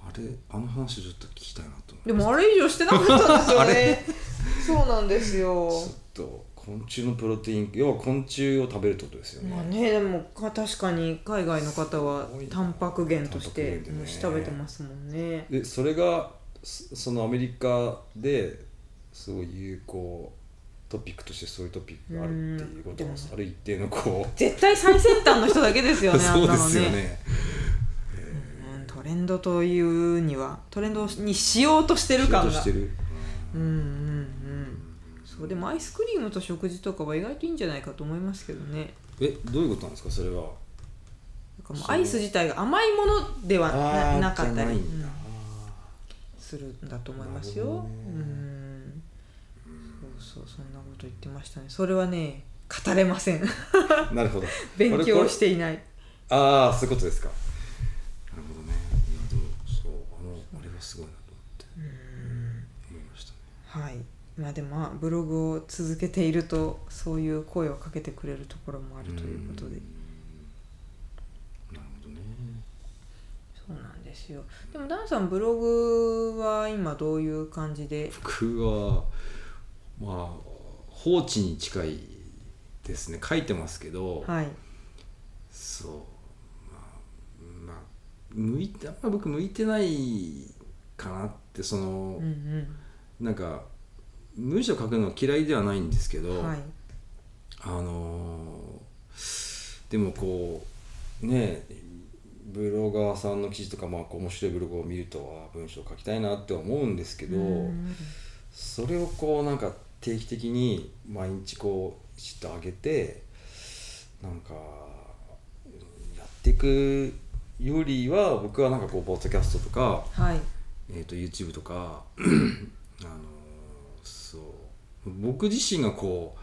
あれあの話ちょっと聞きたいなと思でもあれ以上してなかったんですよね。[LAUGHS] そうなんですよ。ちょっと昆虫のプロテイン要は昆虫を食べるってことですよね、まあねでもか確かに海外の方はタンパク源として虫食べてますもんね。でそれがそそのアメリカですごい有効トピックとしてそういうトピックがあるっていうことはうん。ある一定のこう。絶対最先端の人だけですよね [LAUGHS] そうですよね。うんトレンドというにはトレンドにしようとしてる感が。仕事してる。うんうんうんそうでもアイスクリームと食事とかは意外といいんじゃないかと思いますけどね。えどういうことなんですか？それは。なんかもうアイス自体が甘いものではななかったり、うん。するんだと思いますよ、うん。そうそうそんなこと言ってましたね。それはね語れません。なるほど。[LAUGHS] 勉強していない。ああそういうことですかはい。まあでもまあブログを続けているとそういう声をかけてくれるところもあるということで。なるほどね。そうなんですよ。でもダンさんブログは今どういう感じで？僕はまあ放置に近いですね。書いてますけど、はい。そう。まあまあ向いてあんま僕向いてないかなってそのう、んなんか文章書くのは嫌いではないんですけど、うんはい。あのーでもこうねブロガーさんの記事とか、まあ、こう面白いブログを見るとは文章書きたいなって思うんですけど、うん。それをこうなんか定期的に毎日こうしっと上げてなんかうんやっていくよりは僕はなんかこうポッドキャストとか、はい。えー、と YouTube とか僕自身がこ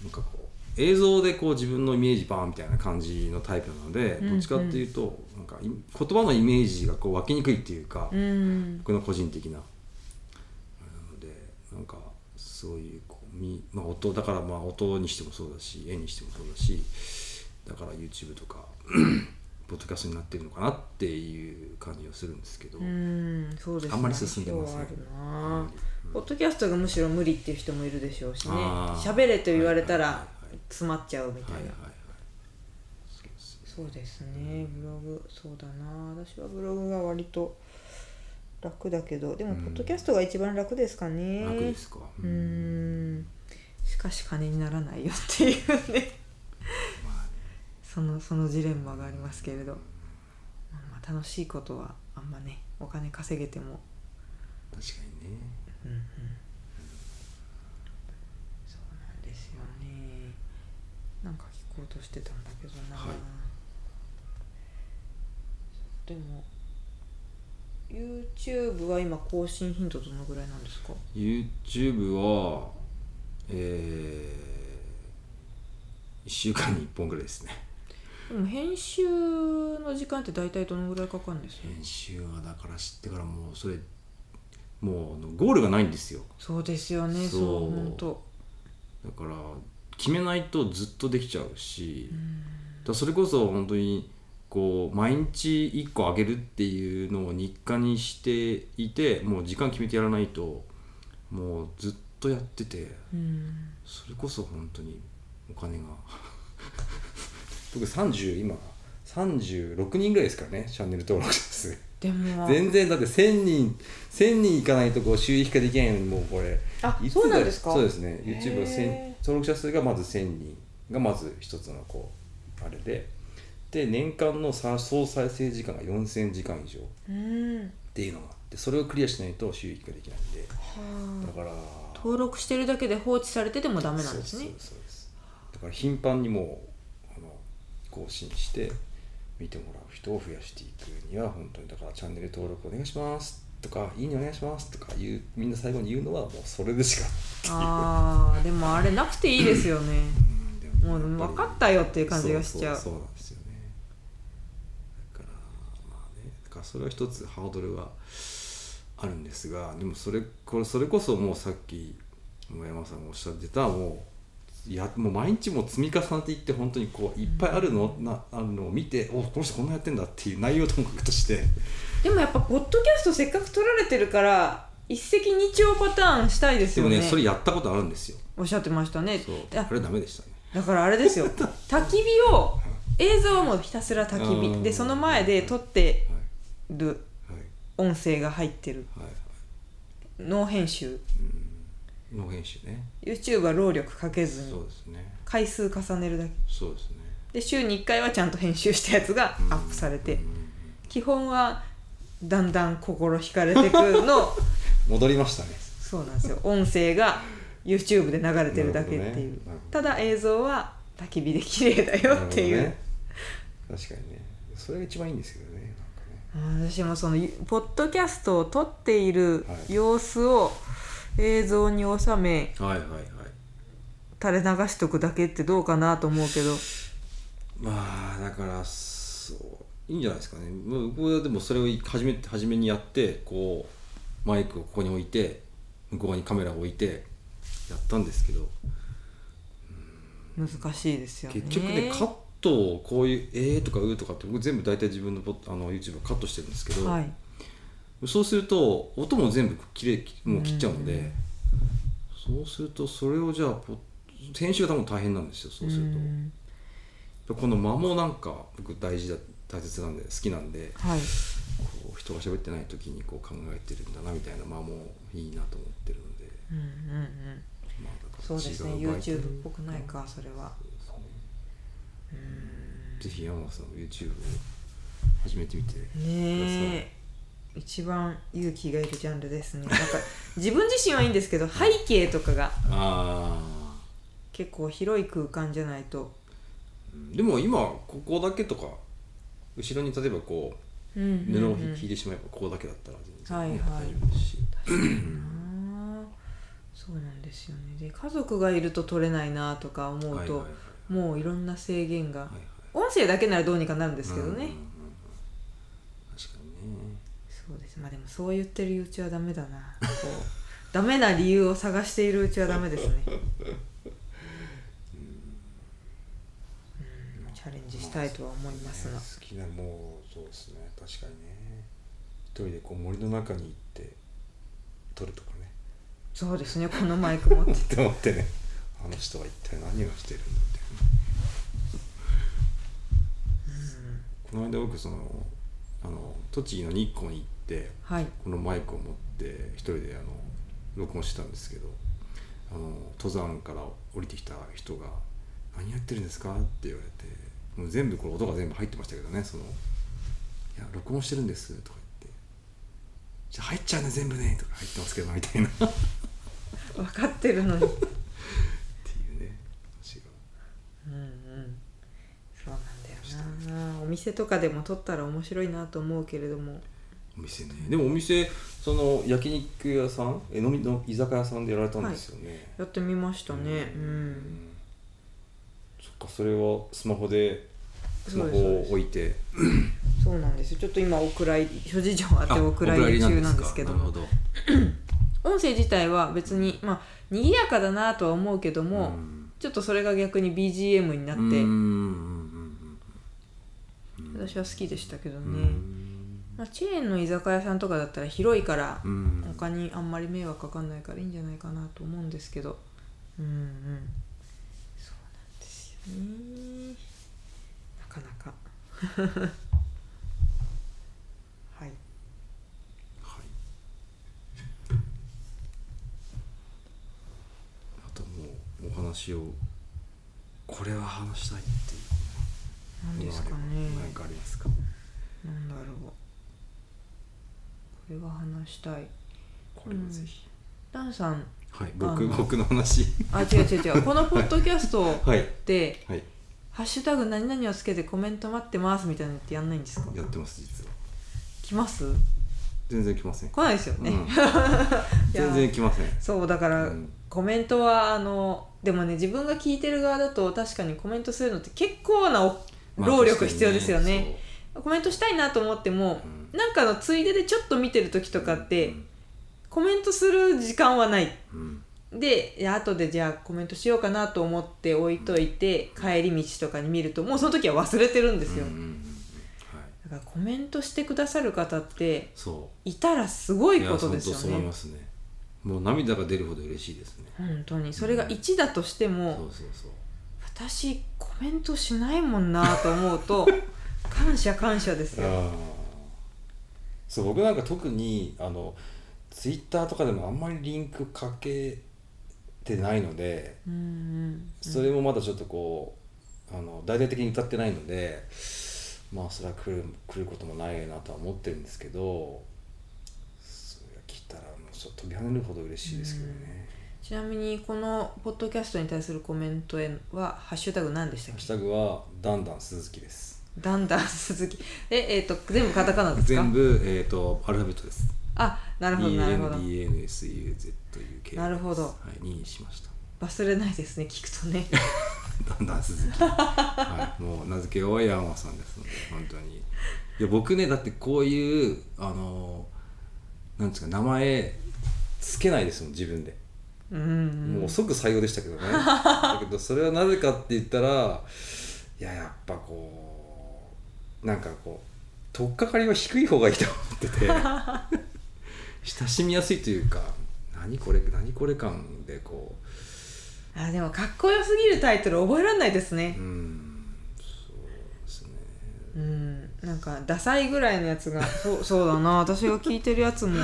うなんかこう映像でこう自分のイメージバーンみたいな感じのタイプなので、うんどっちかっていうとなんかい言葉のイメージがこう湧きにくいっていうか、うん。僕の個人的な。なのでなんかそういうこうみ、まあ、音だからまあ音にしてもそうだし絵にしてもそうだしだから YouTube とか [CLEARS THROAT] ポッドキャストになってるのかなっていう感じがするんですけど、うんそうですね。あんまり進んでません。相性あるなポッドキャストがむしろ無理っていう人もいるでしょうしね。喋れと言われたら詰まっちゃうみたいな、そうですね。ブログ。そうだな。私はブログが割と楽だけど。でもうん。ポッドキャストが一番楽ですかね。楽ですか。うーん。しかし金にならないよっていうね。そのそのジレンマがありますけれど、まあ、まあ楽しいことはあんまねお金稼げても。確かにねうんうん。そうなんですよね。なんか聞こうとしてたんだけどな、はい。でも YouTube は今更新頻度どのぐらいなんですか？YouTube はえー、1週間に1本ぐらいですね。でも編集の時間って大体どのぐらいかかるんですか？編集はだから知ってからもうそれもうあのゴールがないんですよ。そうですよね。そう。そう本当。だから決めないとずっとできちゃうし、だそれこそ本当にこう毎日1個あげるっていうのを日課にしていてもう時間決めてやらないともうずっとやってて。うん。それこそ本当にお金が。[LAUGHS] 僕30今36人ぐらいですからねチャンネル登録者数でも。全然だって1000人1000人いかないとこう収益化できないのにもうこれ。あそうなんですか？そうですね。YouTube の1000登録者数がまず1000人がまず一つのこうあれで。で年間のさ総再生時間が4000時間以上っうん。ていうのがあってそれをクリアしないと収益化できないんで。はあ。だから。登録してるだけで放置されててもダメなんですね。そうですそうですだから頻繁にもうあの更新して見てもらう人を増やしていくには本当にだからチャンネル登録お願いします。とかいいねお願いしますとか言うみんな最後に言うのはもうそれでしか。あーでもあれなくていいですよね。うんでもう分かったよっていう感じがしちゃう。そうそうそうなんですよねだからまあねだからそれは一つハードルはあるんですがでもそれこれそれこそもうさっき野山さんがおっしゃってたもういやもう毎日もう積み重ねていって本当にこういっぱいあるの,、なあるのを見ておこの人こんなやってんだっていう内容ともかくとして。でもやっぱポッドキャストせっかく撮られてるから一石二鳥パターンしたいですよね。でもねそれやったことあるんですよ。おっしゃってましたね。そう。ああれダメでしたね。だからあれですよ。[LAUGHS] 焚き火を映像はもうひたすら焚きうん。火でその前で撮ってはい。るはい。音声が入ってるはい。はい。ノー編集。ノー編集ね。YouTube は労力かけずにそうですね。回数重ねるだけ。そうですね。で週に1回はちゃんと編集したやつがアップされて基本はだんだん心惹かれてくの [LAUGHS] 戻りましたね。そうなんですよ。音声が YouTube で流れてるだけっていう、ね。ただ映像は焚き火で綺麗だよっていう、ね確かにね。それが一番いいんですけどねね。私もそのゆポッドキャストを撮っているはい。様子を映像に収めはいはいはい。垂れ流しとくだけってどうかなと思うけど。まあだからそういいんじゃないですかね。僕はでもそれを初め初めにやってこうマイクをここに置いて向こうにカメラを置いてやったんですけど。難しいですよね。結局ねカットをこういう「えー」とか「う」とかって僕全部大体自分のポッあの YouTube をカットしてるんですけど、はいそうすると音も全部きれいもう切っちゃうので、そうするとそれをじゃあポ編集が多分大変なんですよそうすると。うん。この間もなんか僕大事だ大切なんで好きなんではい。こう人が喋ってない時にこう考えてるんだなみたいな間もいいなと思ってるので、うんうんうん。そうですね YouTube っぽくないかそれは。ぜひ山本さんも YouTube を始めてみてねえ一番勇気がいるジャンルですね。なんか自分自身はいいんですけど背景とかがあ結構広い空間じゃないと。ーでも今ここだけとか後ろに例えばこううん布を引いてしまえばここだけだったら全然、はいはい。大丈夫ですし。あー。そうなんですよね。で家族がいると撮れないなとか思うと、はいはいはい。もういろんな制限が、はいはい。音声だけならどうにかなるんですけどね、うんうんうんうん確かにねそうです。まあでもそう言ってるうちはダメだな。こう [LAUGHS] ダメな理由を探しているうちはダメですね。[LAUGHS] うん。チャレンジしたいとは思いますが、ね好きなもうそうですね。確かにね。一人でこう森の中に行って撮るとかね。そうですね。このマイク持って [LAUGHS] って思ってね。あの人は一体何をしてるんだみたいな、この間僕そのあの栃木の日光に行ってはい。このマイクを持って一人であの録音してたんですけどあの登山から降りてきた人が「何やってるんですか?」って言われてもう全部これ音が全部入ってましたけどねその「いや録音してるんです」とか言って「じゃあ入っちゃうね全部ね」とか入ってますけどみたいな。っ [LAUGHS] て分かってるのに。[LAUGHS] いうね話が。うんうん。そうなんだよな。お店とかでも撮ったら面白いなと思うけれどもお店ね。でもお店その焼肉屋さん？え飲みの居酒屋さんでやられたんですよね、やってみましたね。ううん。そっかそれをスマホでスマホを置いて。そうなんです。よちょっと今お蔵入り諸事情あってお蔵入り中なんですけど音声自体は別にまあ賑やかだなとは思うけども、うん。ちょっとそれが逆に BGM になって、私は好きでしたけどね、まあ、チェーンの居酒屋さんとかだったら広いから他にあんまり迷惑かかんないからいいんじゃないかなと思うんですけど。うんうん。そうなんですよね。なかなか。[LAUGHS] はい。はい。あともうお話をこれは話したいっていう何ですかね。何かありますか？なんだろう。これは話したい。これはぜひ、ダンさん。はいあ僕の僕の話。あ違う違う違う。このポッドキャスト [LAUGHS] はい。ではい「ハッシュタグ何々をつけてコメント待ってます」みたいなのってやんないんですか？やってます実は。来ます？全然来ません、来ないですよね、うん。[LAUGHS] 全然来ません。そうだから、うん。コメントはあのでもね自分が聞いてる側だと確かにコメントするのって結構な労力必要ですよね,、確かにコメントしたいなと思っても、うなんかのついででちょっと見てる時とかって、うん。コメントする時間はない。うん。で後でじゃあコメントしようかなと思って置いといて、帰り道とかに見るともうその時は忘れてるんですよ、うんうんうんうん。はい。だからコメントしてくださる方っていたらすごいことですよ本当そう思いねますね。もう涙が出るほど嬉しいですね。本当に。それが1だとしても、そうそうそう。私コメントしないもんなと思うと [LAUGHS] 感謝感謝ですよそう僕なんか特にあのツイッターとかでもあんまりリンクかけてないのでうんうんそれもまだちょっとこうあの大々的に歌ってないのでまあそれは来る来ることもないなとは思ってるんですけどそれが来たらもうちょっと飛び跳ねるほど嬉しいですけどね。ちなみにこのポッドキャストに対するコメントへはハッシュタグ何でしたっけ？ハッシュタグはだんだん鈴木です。だんだん鈴木ええっ、と全部カタカナですか？全部えっ、とアルファベットです。あなるほどなるほど DNDNSUZUK なるほどはいにしました。忘れないですね聞くとねだんだん鈴木。はい、もう名付け親は山さんですので本当に。いや僕ねだってこういうあのなんですか名前つけないですもん自分で。うんもう即採用でしたけどねだけどそれはなぜかって言ったらいややっぱこうなんかこう取っかかりは低い方がいいと思ってて [LAUGHS] 親しみやすいというか何これ何これ感でこあでもかっこよすぎるタイトル覚えられないですね。ううんそうですね。うんなんかダサいぐらいのやつがそうそうだな。私が聞いてるやつも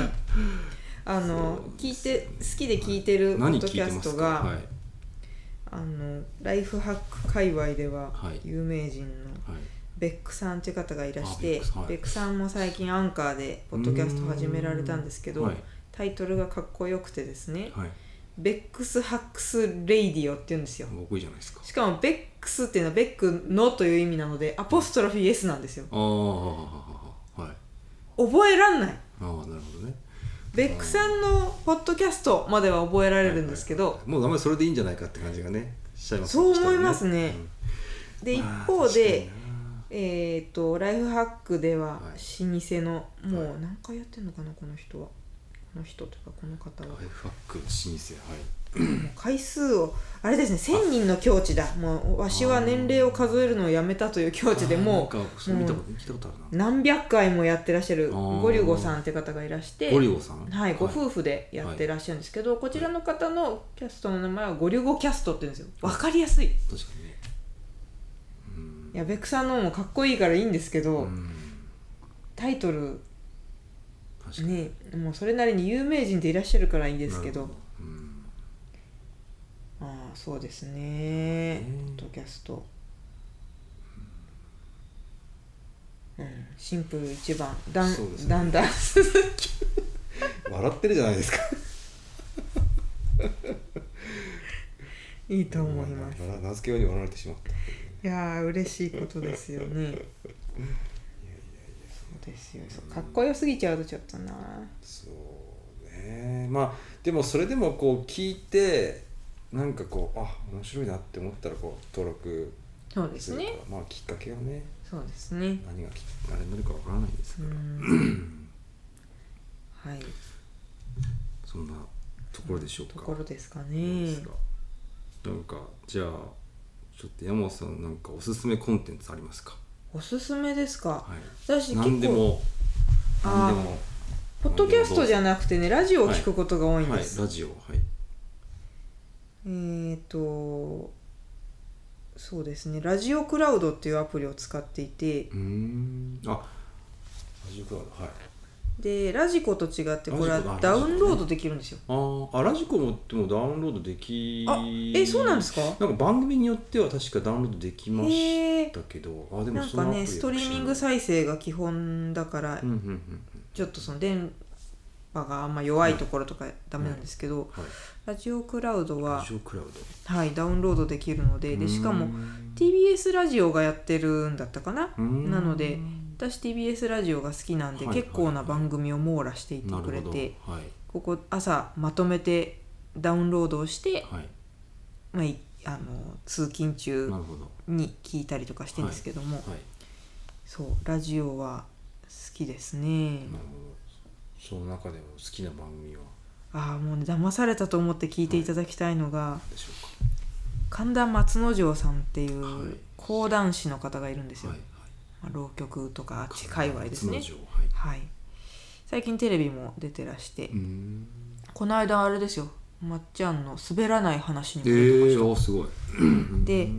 [LAUGHS] あの聞いて好きで聞いてるポッ何ドキャストが、はい。あのライフハック界隈でははい。有名人のはいベックさんっていう方がいらしあベてッはい。ベックさんも最近アンカーでポッドキャスト始められたんですけど、はい。タイトルがかっこよくてですねはい「ベックスハックスレイディオ」って言うんですよ。僕いいじゃないですか。しかも Beck's っていうのはベックのという意味なのでアポストロフィー S なんですよ。ああはい。覚えらんない。ああなるほどね。ベックさんのポッドキャストまでは覚えられるんですけど、もう名前それでいいんじゃないかって感じがねしちゃいますそう思いますね。うん。で一まあ方で、えっ、とライフハックでははい。老舗の、もう何回やってんのかなこの人は。この人というかこの方は。ライフハックの老舗はい。もう回数をあれですね1000人の境地だ。もうわしは年齢を数えるのをやめたという境地でもあーなんかそれ見たこと聞いたことあるう何百回もやってらっしゃるゴリュゴさんって方がいらしてなゴリゴさん？はい、ご夫婦でやってらっしゃるんですけど、こちらの方のキャストの名前はゴリュゴキャストって言うんですよ。わかりやすいい。確かにねうんやベックさんのもかっこいいからいいんですけど、うん。タイトルねもうそれなりに有名人でいらっしゃるからいいんですけど。うん。ああそうですね。うんポッドキャスト。うんシンプル一番。だん、ね。だんだん鈴木笑ってるじゃないですか。[LAUGHS] いいと思います。な名付けように笑われてしまったいやー嬉しいことですよね。そうですよそうかっこよすぎちゃうとちょっとな。そうね。まあでもそれでもこう聞いてなんかこうあ面白いなって思ったらこう登録そうですね。らまあきっかけがね。そうですね。何がきあれになるかわからないですうから、ん。はい。そんなところでしょうか。ところですかどうねなんかじゃあちょっと山本さんなんかおすすめコンテンツありますか？おすすめですか、はい。私結構何でも何でもポッドキャストじゃなくてねラジオを聞くことが多いんはい。です、ラジオはい。えーとそうですね。ラジオクラウドっていうアプリを使っていて。うーん。あラジオクラウドはいでラジコと違ってこれはダウンロードできるんですよ。あーあラジコもでもダウンロードできあえそうなんですか？なんか番組によっては確かダウンロードできまへしえたけどあでもなんかねストリーミング再生が基本だから、うんうんうん。ちょっとその電波があんま弱いところとかダメなんですけど、うんはい。ラジオクラウドはラジオクラウド。はいダウンロードできるのででしかもうーん。TBS ラジオがやってるんだったかな？うーん。なので私 TBS ラジオが好きなんで、はいはい。結構な番組を網羅していてなるほど。くれてはい。ここ朝まとめてダウンロードをして、はい。まあい、あの通勤中なるほど。に聞いたりとかしてるんですけども、はい。そうラジオは好きですね、なるほど。その中でも好きな番組は？ああもうね騙されたと思って聞いていただきたいのが、何でしょ神田松之丞さんっていうはい。講談師の方がいるんですよ、はい。まあ、浪曲とかあっはいち界隈ですね。はい。はい。最近テレビも出てらして、この間あれですよ。まっちゃんの滑らない話にえも出てました、ー、おすごい。で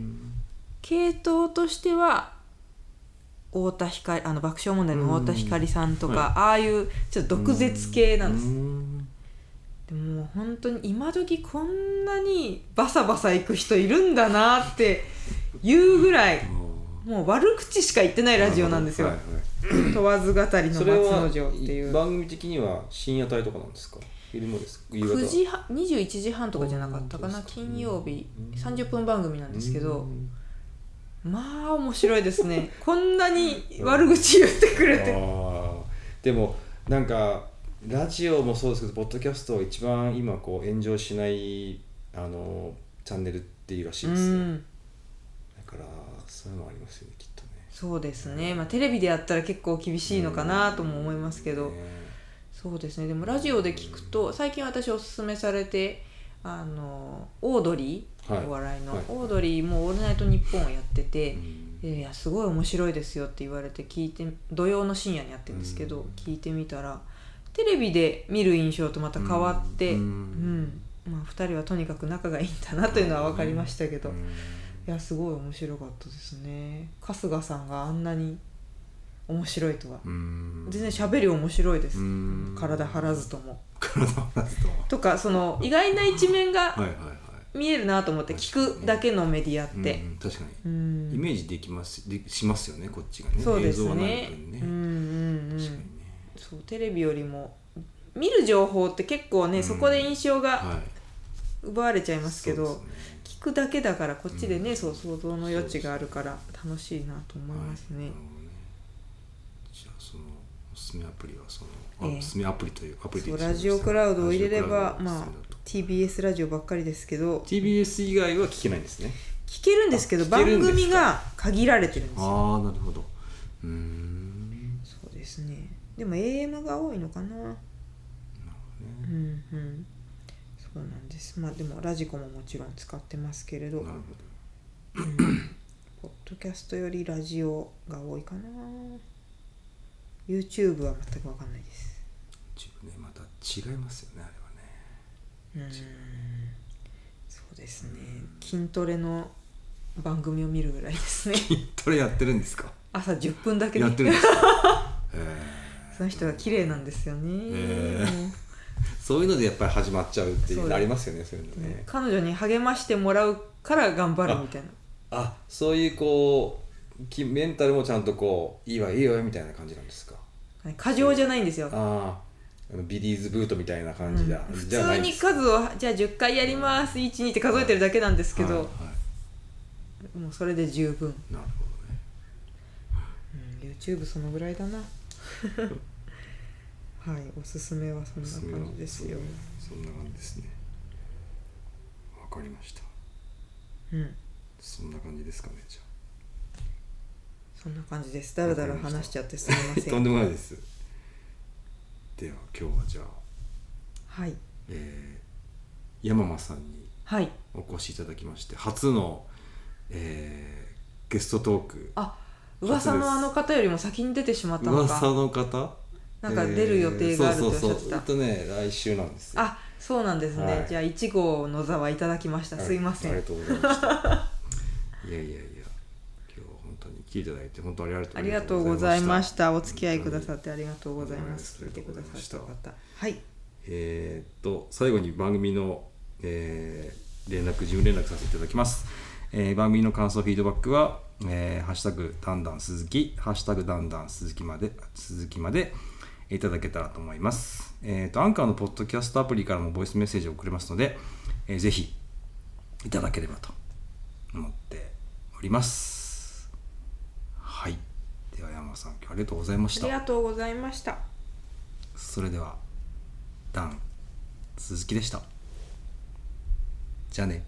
系統としては太田光あの爆笑問題の太田光さんとか、うんああいうちょっと毒舌系なんです、でも本当に今時こんなにバサバサ行く人いるんだなっていうぐらいあもう悪口しか言ってないーラジオなんですよ、はいはい問わず語りの松之丞っていう。番組的には深夜帯とかなんですか？昼間ですか？夕方？9時半21時半とかじゃなかったかな？金曜日。うん30分番組なんですけど。うんまあ面白いですね。こんなに悪口言ってくれて。でもなんかラジオもそうですけどポッドキャストを一番今こう炎上しないあのチャンネルっていうらしいうですよ、ん。だからそういうのありますよねきっとね。そうですね。まあテレビでやったら結構厳しいのかなとも思いますけど。ねそうですね。でもラジオで聞くと最近私おすすめされてあのオードリー、はい。お笑いの、はい。オードリーも「オールナイトニッポン」をやってて、うん。いやすごい面白いですよって言われて聞いて土曜の深夜にやってるんですけど、うん。聞いてみたらテレビで見る印象とまた変わって、ううん。んまあ、2人はとにかく仲がいいんだなというのは分かりましたけど、うんいやすごい面白かったですね。春日さんがあんなに面白いとは、うん。全然喋り面白いです、うん。体張らずとも。体張らずととかその意外な一面がはいはいはい。見えるなと思って聞くだけのメディアって。うん、確かに。うん。イメージできますでしますよねこっちがね。そうですね。うんうんうん。そうテレビよりも見る情報って結構ね、うん。そこで印象がはい。奪われちゃいますけど、聞くだけだからこっちでね、うん。そう想像の余地があるから楽しいなと思いますね。はい。ねじゃあそのおすすめアプリはそのあええ。おすすめアプリというアプリでそういいですね。ラジオクラウドを入れれラばまあ TBS ラジオばっかりですけど。TBS 以外は聞けないんですね。聞けるんですけど番組が限られてるんですよ。ああなるほど。うーん。そうですね。でも AM が多いのかな。なるほどうねんうんそうなんです。まあでもラジコももちろん使ってますけれど。なるほポッドキャストよりラジオが多いかな。YouTube は全く分かんないです。ど自分ねまた違いますよねあれはね。うーん。そうですね。筋トレの番組を見るぐらいですね。筋トレやってるんですか？朝10分だけでやってるんですか？[LAUGHS] へその人が綺麗なんですよね、へー [LAUGHS] そういうのでやっぱり始まっちゃうっていそう。うありますよねそういうのね。彼女に励ましてもらうから頑張るみたいな。あそういうこうきメンタルもちゃんとこういいわいいよみたいな感じなんですか？過剰じゃないんですよ、ああビリーズブートみたいな感うんじだ、普じゃないんです通に数をじゃあ10回やります12って数えてるだけなんですけど、はいはもうそれで十分、いなるほどね。うん、YouTube そのぐらいだな [LAUGHS] はいおすすめはそんな感じですよ。そんな感じですね。わかりました。うん。そんな感じですかねじゃそんな感じです。だらだら話しちゃってすみまあとんせんでもないです。では今日はじゃあはい。えー山間さんにはい。お越しいただきまして初の、えーゲストトーク。あ噂のあの方よりも先に出てしまったの噂かの方？なんか出る予定があるっておっしゃってた。えーそうそうそう。えっとね来週なんですよ。あそうなんですね、はい。じゃあ1号の座はいただきました、すいません。ありがとうございました。[LAUGHS] いやいやいや。今日は本当に来ていただいて本当にありがとうありがとうございました。おた付き合いくださってありがとうございます。聞いてくださった方。はい。えーっと最後に番組の、えー連絡事務連絡させていただきます、えー番組の感想フィードバックは「えーハッシュタグだんだん鈴木」「ハッシュタグだんだん鈴木」まで鈴木までいただけたらと思います。えーっとアンカーのポッドキャストアプリからもボイスメッセージを送れますので、えーぜひいただければと思っております。はい。では山田さん今日はありがとうございました。ありがとうございました。それではダン鈴木でした。じゃあね